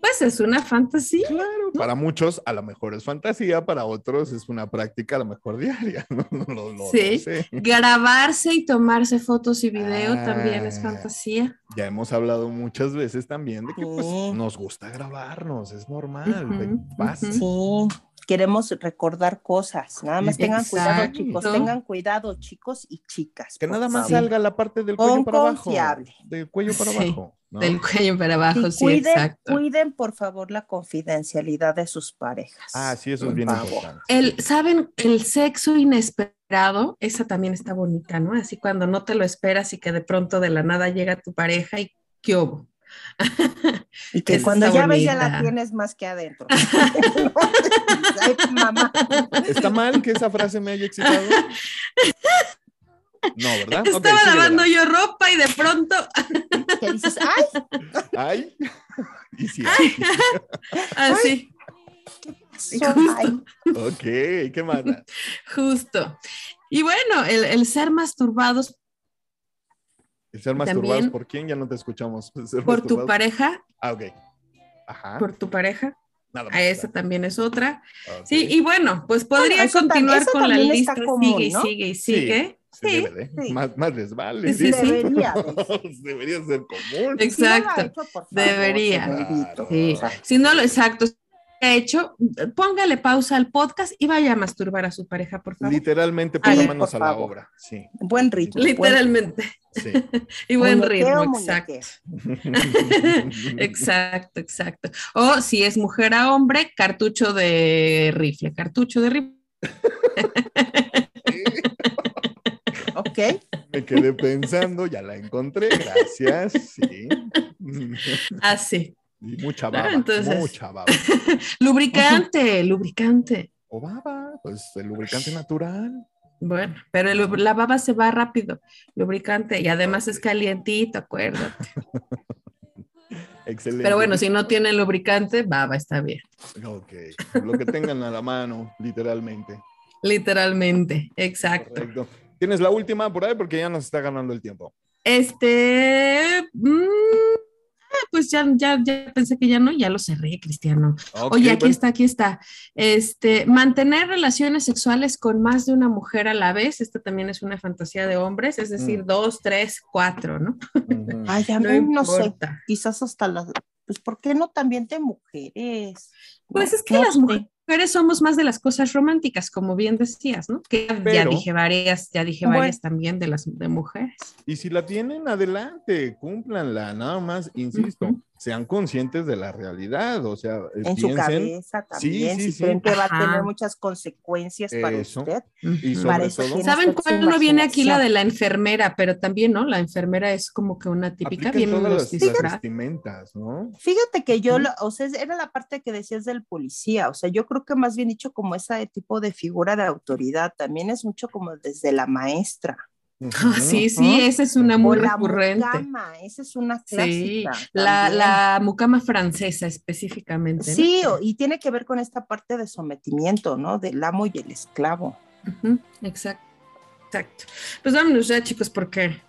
Pues es una fantasía.
Claro, para muchos a lo mejor es fantasía, para otros es una práctica a lo mejor diaria. No, No
Sí.
no sé.
Grabarse y tomarse fotos y video también es
Ah.
fantasía.
Ya hemos hablado muchas veces también de que pues, nos gusta grabarnos, es normal, pasa.
ujú.
Sí, queremos recordar cosas. Nada más tengan cuidado, chicos. Tengan cuidado, chicos y chicas.
Que nada más
favor.
salga la parte del cuello
Con
para abajo.
confiable.
Del cuello para
Sí,
abajo. ¿no?
Del cuello para abajo,
Sí,
sí,
cuiden,
exacto.
cuiden, por favor, la confidencialidad de sus parejas.
Ah, sí, eso es bien
favor.
importante.
El, ¿saben? El sexo inesperado, esa también está bonita, ¿no? Así cuando no te lo esperas y que de pronto de la nada llega tu pareja y ¿qué hubo?
Y que
esa
cuando ya ves, ya la tienes más que adentro. Ay, mamá.
¿Está mal que esa frase me haya excitado? No, ¿verdad?
Estaba lavando yo ropa y de pronto,
dices, ay,
Ay. Y sí, ay.
así,
son- ay.
Ok, ¿qué más?
justo. Y bueno, el, el ser masturbados
El ser masturbados por quién ya no te escuchamos. Ser
por tu pareja,
Ah, ok. Ajá.
por tu pareja,
Nada más.
a esa también es otra. Sí, y bueno, pues podría continuar
eso
con la lista,
común,
sigue y
¿no?
sigue y
Sí.
sigue.
Se
Sí,
debe de.
sí.
Más, más les vale.
Sí, sí.
Debería.
Debería ser común.
Si no
Exacto.
hecho, por favor,
Debería. Sí. Si no lo exacto, hecho, póngale pausa al podcast y vaya a masturbar a su pareja, por favor.
Literalmente ponga manos a la
favor.
obra. Sí.
Buen ritmo.
Literalmente.
Sí.
Y buen
Muñequeo,
ritmo, exacto. Exacto, exacto. O si es mujer a hombre, cartucho de rifle, cartucho de rifle.
Ok.
Me quedé pensando, ya la encontré, gracias. Sí.
Así.
Y mucha baba,
Ah, entonces-
mucha baba.
Lubricante, lubricante.
O baba, pues el lubricante natural.
Bueno, pero el la baba se va rápido, lubricante, y además es calientito, acuérdate.
Excelente.
Pero bueno, si no tiene lubricante, baba está bien,
Ok, lo que tengan a la mano, literalmente.
literalmente, exacto.
Correcto. ¿Tienes la última por ahí? Porque ya nos está ganando el tiempo.
Este, mm, ah, pues ya, ya, ya pensé que ya no, ya lo cerré, Cristiano. Oye, aquí
bueno.
está, aquí está. Este, mantener relaciones sexuales con más de una mujer a la vez, esta también es una fantasía de hombres, es decir,
Mm.
dos, tres, cuatro, ¿no?
Ay, a
No
mí no, sé.
importa.
Quizás hasta las. Pues, ¿por qué no también de mujeres?
Pues
No-
es que
no
las
sé.
Mujeres somos más de las cosas románticas, como bien decías, ¿no? Que ya dije varias, ya dije
Bueno.
varias también de las de mujeres.
Y si la tienen, adelante, cúmplanla. Nada más, insisto, sean conscientes de la realidad. O sea,
En su
piensen
cabeza también.
sí,
si
sí.
creen que va a tener muchas consecuencias para
Eso.
usted.
y sobre
Para
todo,
¿Saben
su
cuándo viene aquí la de la enfermera? Pero también, ¿no? La enfermera es como que una típica,
apliquen
vienen
todas
los
las, las
disfraces.
vestimentas, ¿no?
Fíjate que yo, o sea, era la parte que decías del policía, o sea, yo creo que más bien dicho como ese tipo de figura de autoridad, también es mucho como desde la maestra.
Sí, sí, esa es una muy
o la
recurrente.
mucama, esa es una
Sí,
clásica.
la, la mucama francesa específicamente.
Sí, y tiene que ver con esta parte de sometimiento, ¿no? Del amo y el esclavo.
Exacto. Exacto. Pues vámonos ya, chicos, porque.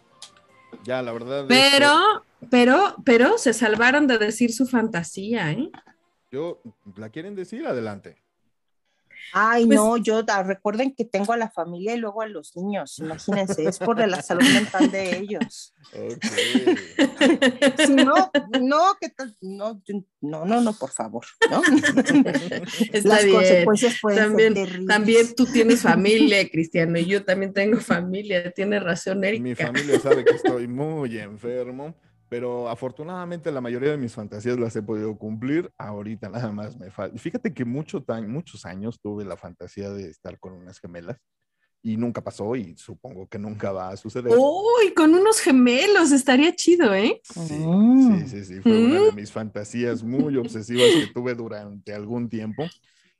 Ya, la verdad.
Pero, pero, pero se salvaron de decir su fantasía, ¿eh?
Yo, ¿la quieren decir? Adelante.
Ay,
Pues-
no, yo ah, recuerden que tengo a la familia y luego a los niños, imagínense, es por la salud mental de ellos.
Ok.
Si no, no, ¿qué tal? No, no, no, no, por favor, ¿no?
Está
Las
bien.
consecuencias pueden
También,
ser terribles.
también tú tienes familia, Cristiano, y yo también tengo familia. Tiene razón,
Mi
Erika.
familia sabe que estoy muy enfermo, pero afortunadamente la mayoría de mis fantasías las he podido cumplir. Ahorita nada más me falta. Fíjate que mucho muchos años tuve la fantasía de estar con unas gemelas y nunca pasó y supongo que nunca va a suceder.
Uy, con unos gemelos, estaría chido, ¿eh?
Sí,
Mm.
sí, sí, sí, fue una de mis fantasías muy obsesivas que tuve durante algún tiempo.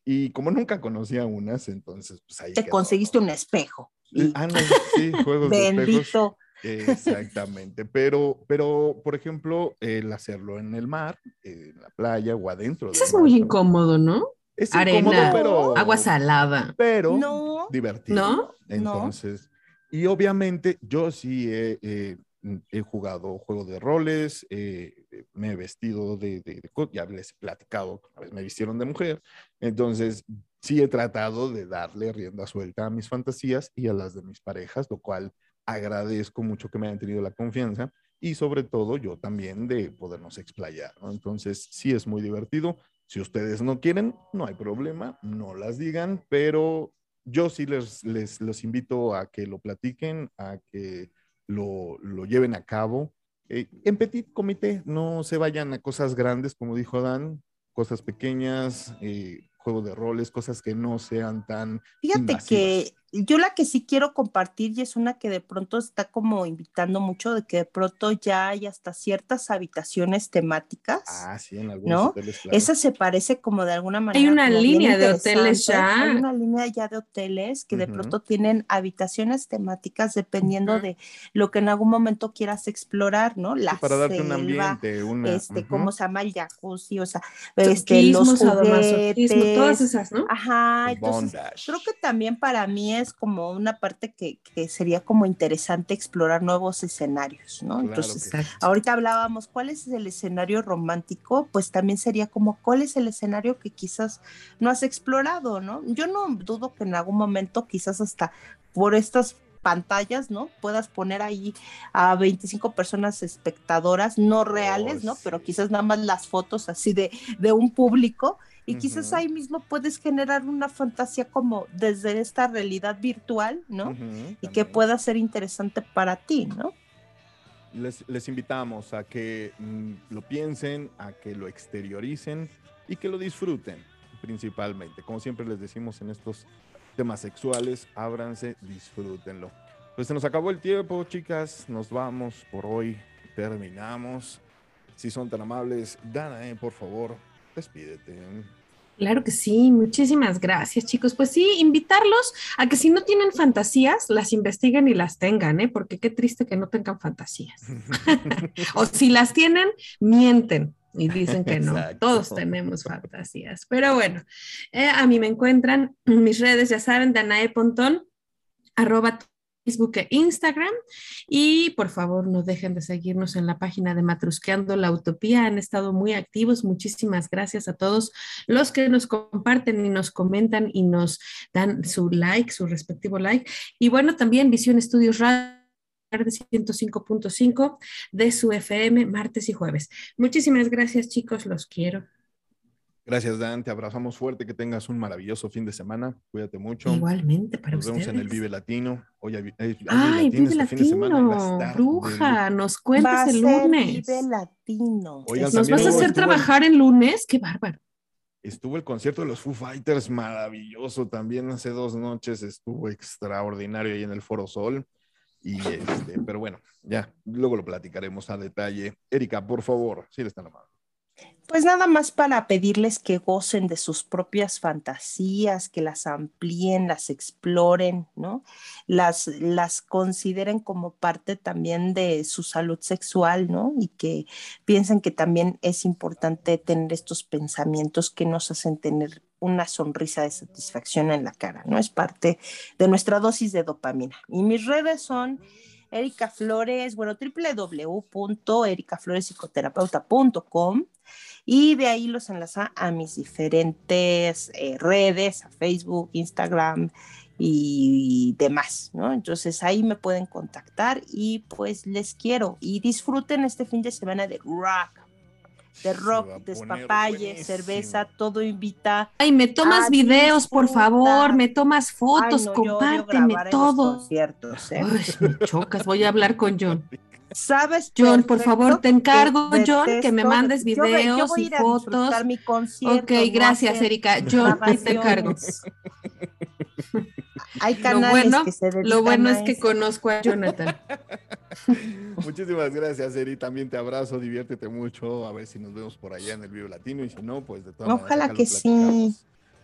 Y como nunca conocía unas, entonces pues ahí
Te
quedó.
conseguiste un espejo.
Eh, Ah, no, sí, juegos de espejos. Exactamente, pero, pero, por ejemplo, el hacerlo en el mar, en la playa o adentro.
Eso es
mar,
muy incómodo, ¿no?
Es
Arena,
incómodo, pero,
Agua salada.
pero
No,
divertido.
¿No?
Entonces, y obviamente yo sí he, he jugado juegos de roles, eh, me he vestido de, de- de ya les he platicado, a veces me vistieron de mujer, entonces sí he tratado de darle rienda suelta a mis fantasías y a las de mis parejas, lo cual agradezco mucho que me hayan tenido la confianza y sobre todo yo también de podernos explayar, ¿no? Entonces sí es muy divertido. Si ustedes no quieren, no hay problema, no las digan, pero yo sí les, les los invito a que lo platiquen, a que lo, lo lleven a cabo. Eh, en petit comité, no se vayan a cosas grandes, como dijo Dan, cosas pequeñas, eh, juegos de roles, cosas que no sean tan
Fíjate
invasivas.
que yo la que sí quiero compartir y es una que de pronto está como invitando mucho de que de pronto ya hay hasta ciertas habitaciones temáticas.
Ah, sí, en algunos
¿no?
hoteles, claro.
Esa se parece como de alguna manera.
una
como bien
línea de hoteles ya.
Hay una línea ya de hoteles que de pronto tienen habitaciones temáticas dependiendo de lo que en algún momento quieras explorar, ¿no? La
Sí, para darte un
selva,
ambiente, una...
este,
ujú.
cómo se llama el jacuzzi, o sea, este, los
sadomasoquismo, todas
juguetes.
esas, ¿no?
Ajá, entonces
bondage.
creo que también para mí es como una parte que, que sería como interesante explorar nuevos escenarios, ¿no?
Claro
Entonces,
que
ahorita hablábamos cuál es el escenario romántico, pues también sería como cuál es el escenario que quizás no has explorado, ¿no? Yo no dudo que en algún momento quizás hasta por estas pantallas, ¿no? Puedas poner ahí a 25 personas espectadoras, no reales, ¿no? Pero quizás nada más las fotos así de, de un público y quizás ahí mismo puedes generar una fantasía como desde esta realidad virtual, ¿no?
Ujú,
Y que pueda ser interesante para ti, ¿no?
les, les invitamos a que mm, lo piensen, a que lo exterioricen y que lo disfruten principalmente. Como siempre les decimos en estos temas sexuales, ábranse, disfrútenlo. Pues se nos acabó el tiempo, chicas, nos vamos por hoy, terminamos. Si son tan amables, Dana, por favor, despídete.
Claro que sí, muchísimas gracias, chicos. Pues sí, invitarlos a que si no tienen fantasías, las investiguen y las tengan, ¿eh? Porque qué triste que no tengan fantasías. O si las tienen, mienten y dicen que no.
Exacto.
Todos tenemos fantasías. Pero bueno, eh, a mí me encuentran en mis redes, ya saben, Danae Pontón, arroba Facebook e Instagram. Y por favor, no dejen de seguirnos en la página de Matrusqueando la Utopía. Han estado muy activos. Muchísimas gracias a todos los que nos comparten y nos comentan y nos dan su like, su respectivo like. Y bueno, también Visión Estudios Radio de 105.5 de su FM martes y jueves. Muchísimas gracias, chicos. Los quiero.
Gracias, Dan. Te abrazamos fuerte. Que tengas un maravilloso fin de semana. Cuídate mucho.
Igualmente para
Nos vemos
ustedes.
en el Vive Latino. Hoy hay, hay- hay
Ay, Vive
este fin de semana,
Latino,
estar
bruja, nos
Va
cuentas el lunes.
Vive Latino.
Oigan,
¿Nos vas a hacer
estuvo
trabajar el lunes? Qué bárbaro.
Estuvo el concierto de los Foo Fighters maravilloso también hace dos noches, estuvo extraordinario ahí en el Foro Sol. Y este, pero bueno, ya, luego lo platicaremos a detalle. Erika, por favor, si eres tan amable.
Pues nada más para pedirles que gocen de sus propias fantasías, que las amplíen, las exploren, ¿no? Las, las consideren como parte también de su salud sexual, ¿no? Y que piensen que también es importante tener estos pensamientos que nos hacen tener una sonrisa de satisfacción en la cara, ¿no? Es parte de nuestra dosis de dopamina. Y mis redes son Erika Flores, bueno, www.ericaflorespsicoterapeuta.com y de ahí los enlaza a mis diferentes eh, redes, a Facebook, Instagram y demás, ¿no? Entonces ahí me pueden contactar y pues les quiero. Y disfruten este fin de semana de rock, de rock, despapalle, cerveza, todo invita.
Ay, me tomas videos, por favor, me tomas
Ay,
fotos,
no, yo odio
compárteme todo.
conciertos, ¿eh?
Ay, me chocas, voy a hablar con John.
¿Sabes?
John, por favor, te encargo,
que
John, que me mandes
yo yo
videos
voy a
y fotos.
mi concierto,
Ok,
no
gracias, Erika. John, ahí te encargo.
Hay
Lo
canales
bueno,
que se dedican
lo bueno
a
es que conozco a Jonathan.
Muchísimas gracias, Eri. También te abrazo, diviértete mucho. A ver si nos vemos por allá en el Vivo Latino. Y si no, pues de todas maneras,
Ojalá que sí.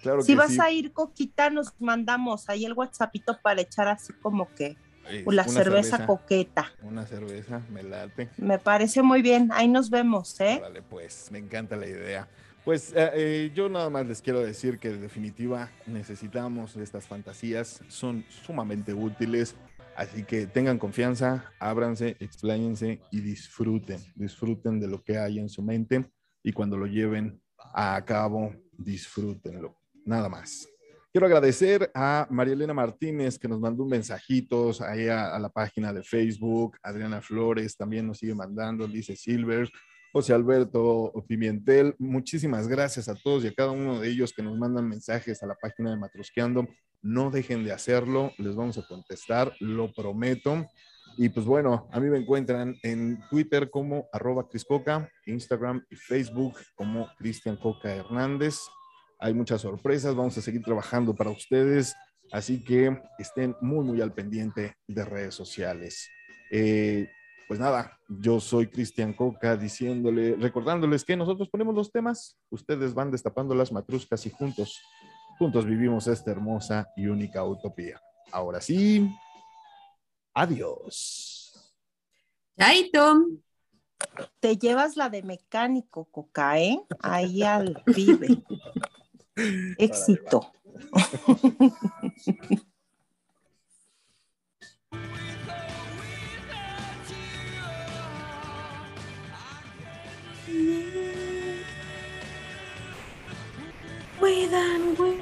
Claro
Si
que
vas
sí.
a ir, Coquita, nos mandamos ahí el WhatsAppito para echar así como que la
una
cerveza, coqueta.
Una cerveza, me late.
Me parece muy bien. Ahí nos vemos, ¿eh?
Órale, pues, me encanta la idea. Pues eh, eh, yo nada más les quiero decir que en definitiva necesitamos estas fantasías, son sumamente útiles. Así que tengan confianza, ábranse, expláyense y disfruten, disfruten de lo que hay en su mente y cuando lo lleven a cabo, disfrútenlo. Nada más. Quiero agradecer a María Elena Martínez que nos mandó un mensajito ahí a, a la página de Facebook. Adriana Flores también nos sigue mandando, dice Silver. José Alberto Pimentel, muchísimas gracias a todos y a cada uno de ellos que nos mandan mensajes a la página de Matrosqueando. No dejen de hacerlo, les vamos a contestar, lo prometo. Y pues bueno, a mí me encuentran en Twitter como arroba Criscoca, Instagram y Facebook como Cristian Coca Hernández. Hay muchas sorpresas, vamos a seguir trabajando para ustedes, así que estén muy, muy al pendiente de redes sociales. Eh, pues nada, yo soy Cristian Coca diciéndole, recordándoles que nosotros ponemos los temas, ustedes van destapando las matruscas y juntos, juntos vivimos esta hermosa y única utopía. Ahora sí, adiós.
Chaito.
Te llevas la de mecánico, Coca, ¿eh? Ahí al pibe. Éxito.
We then wait.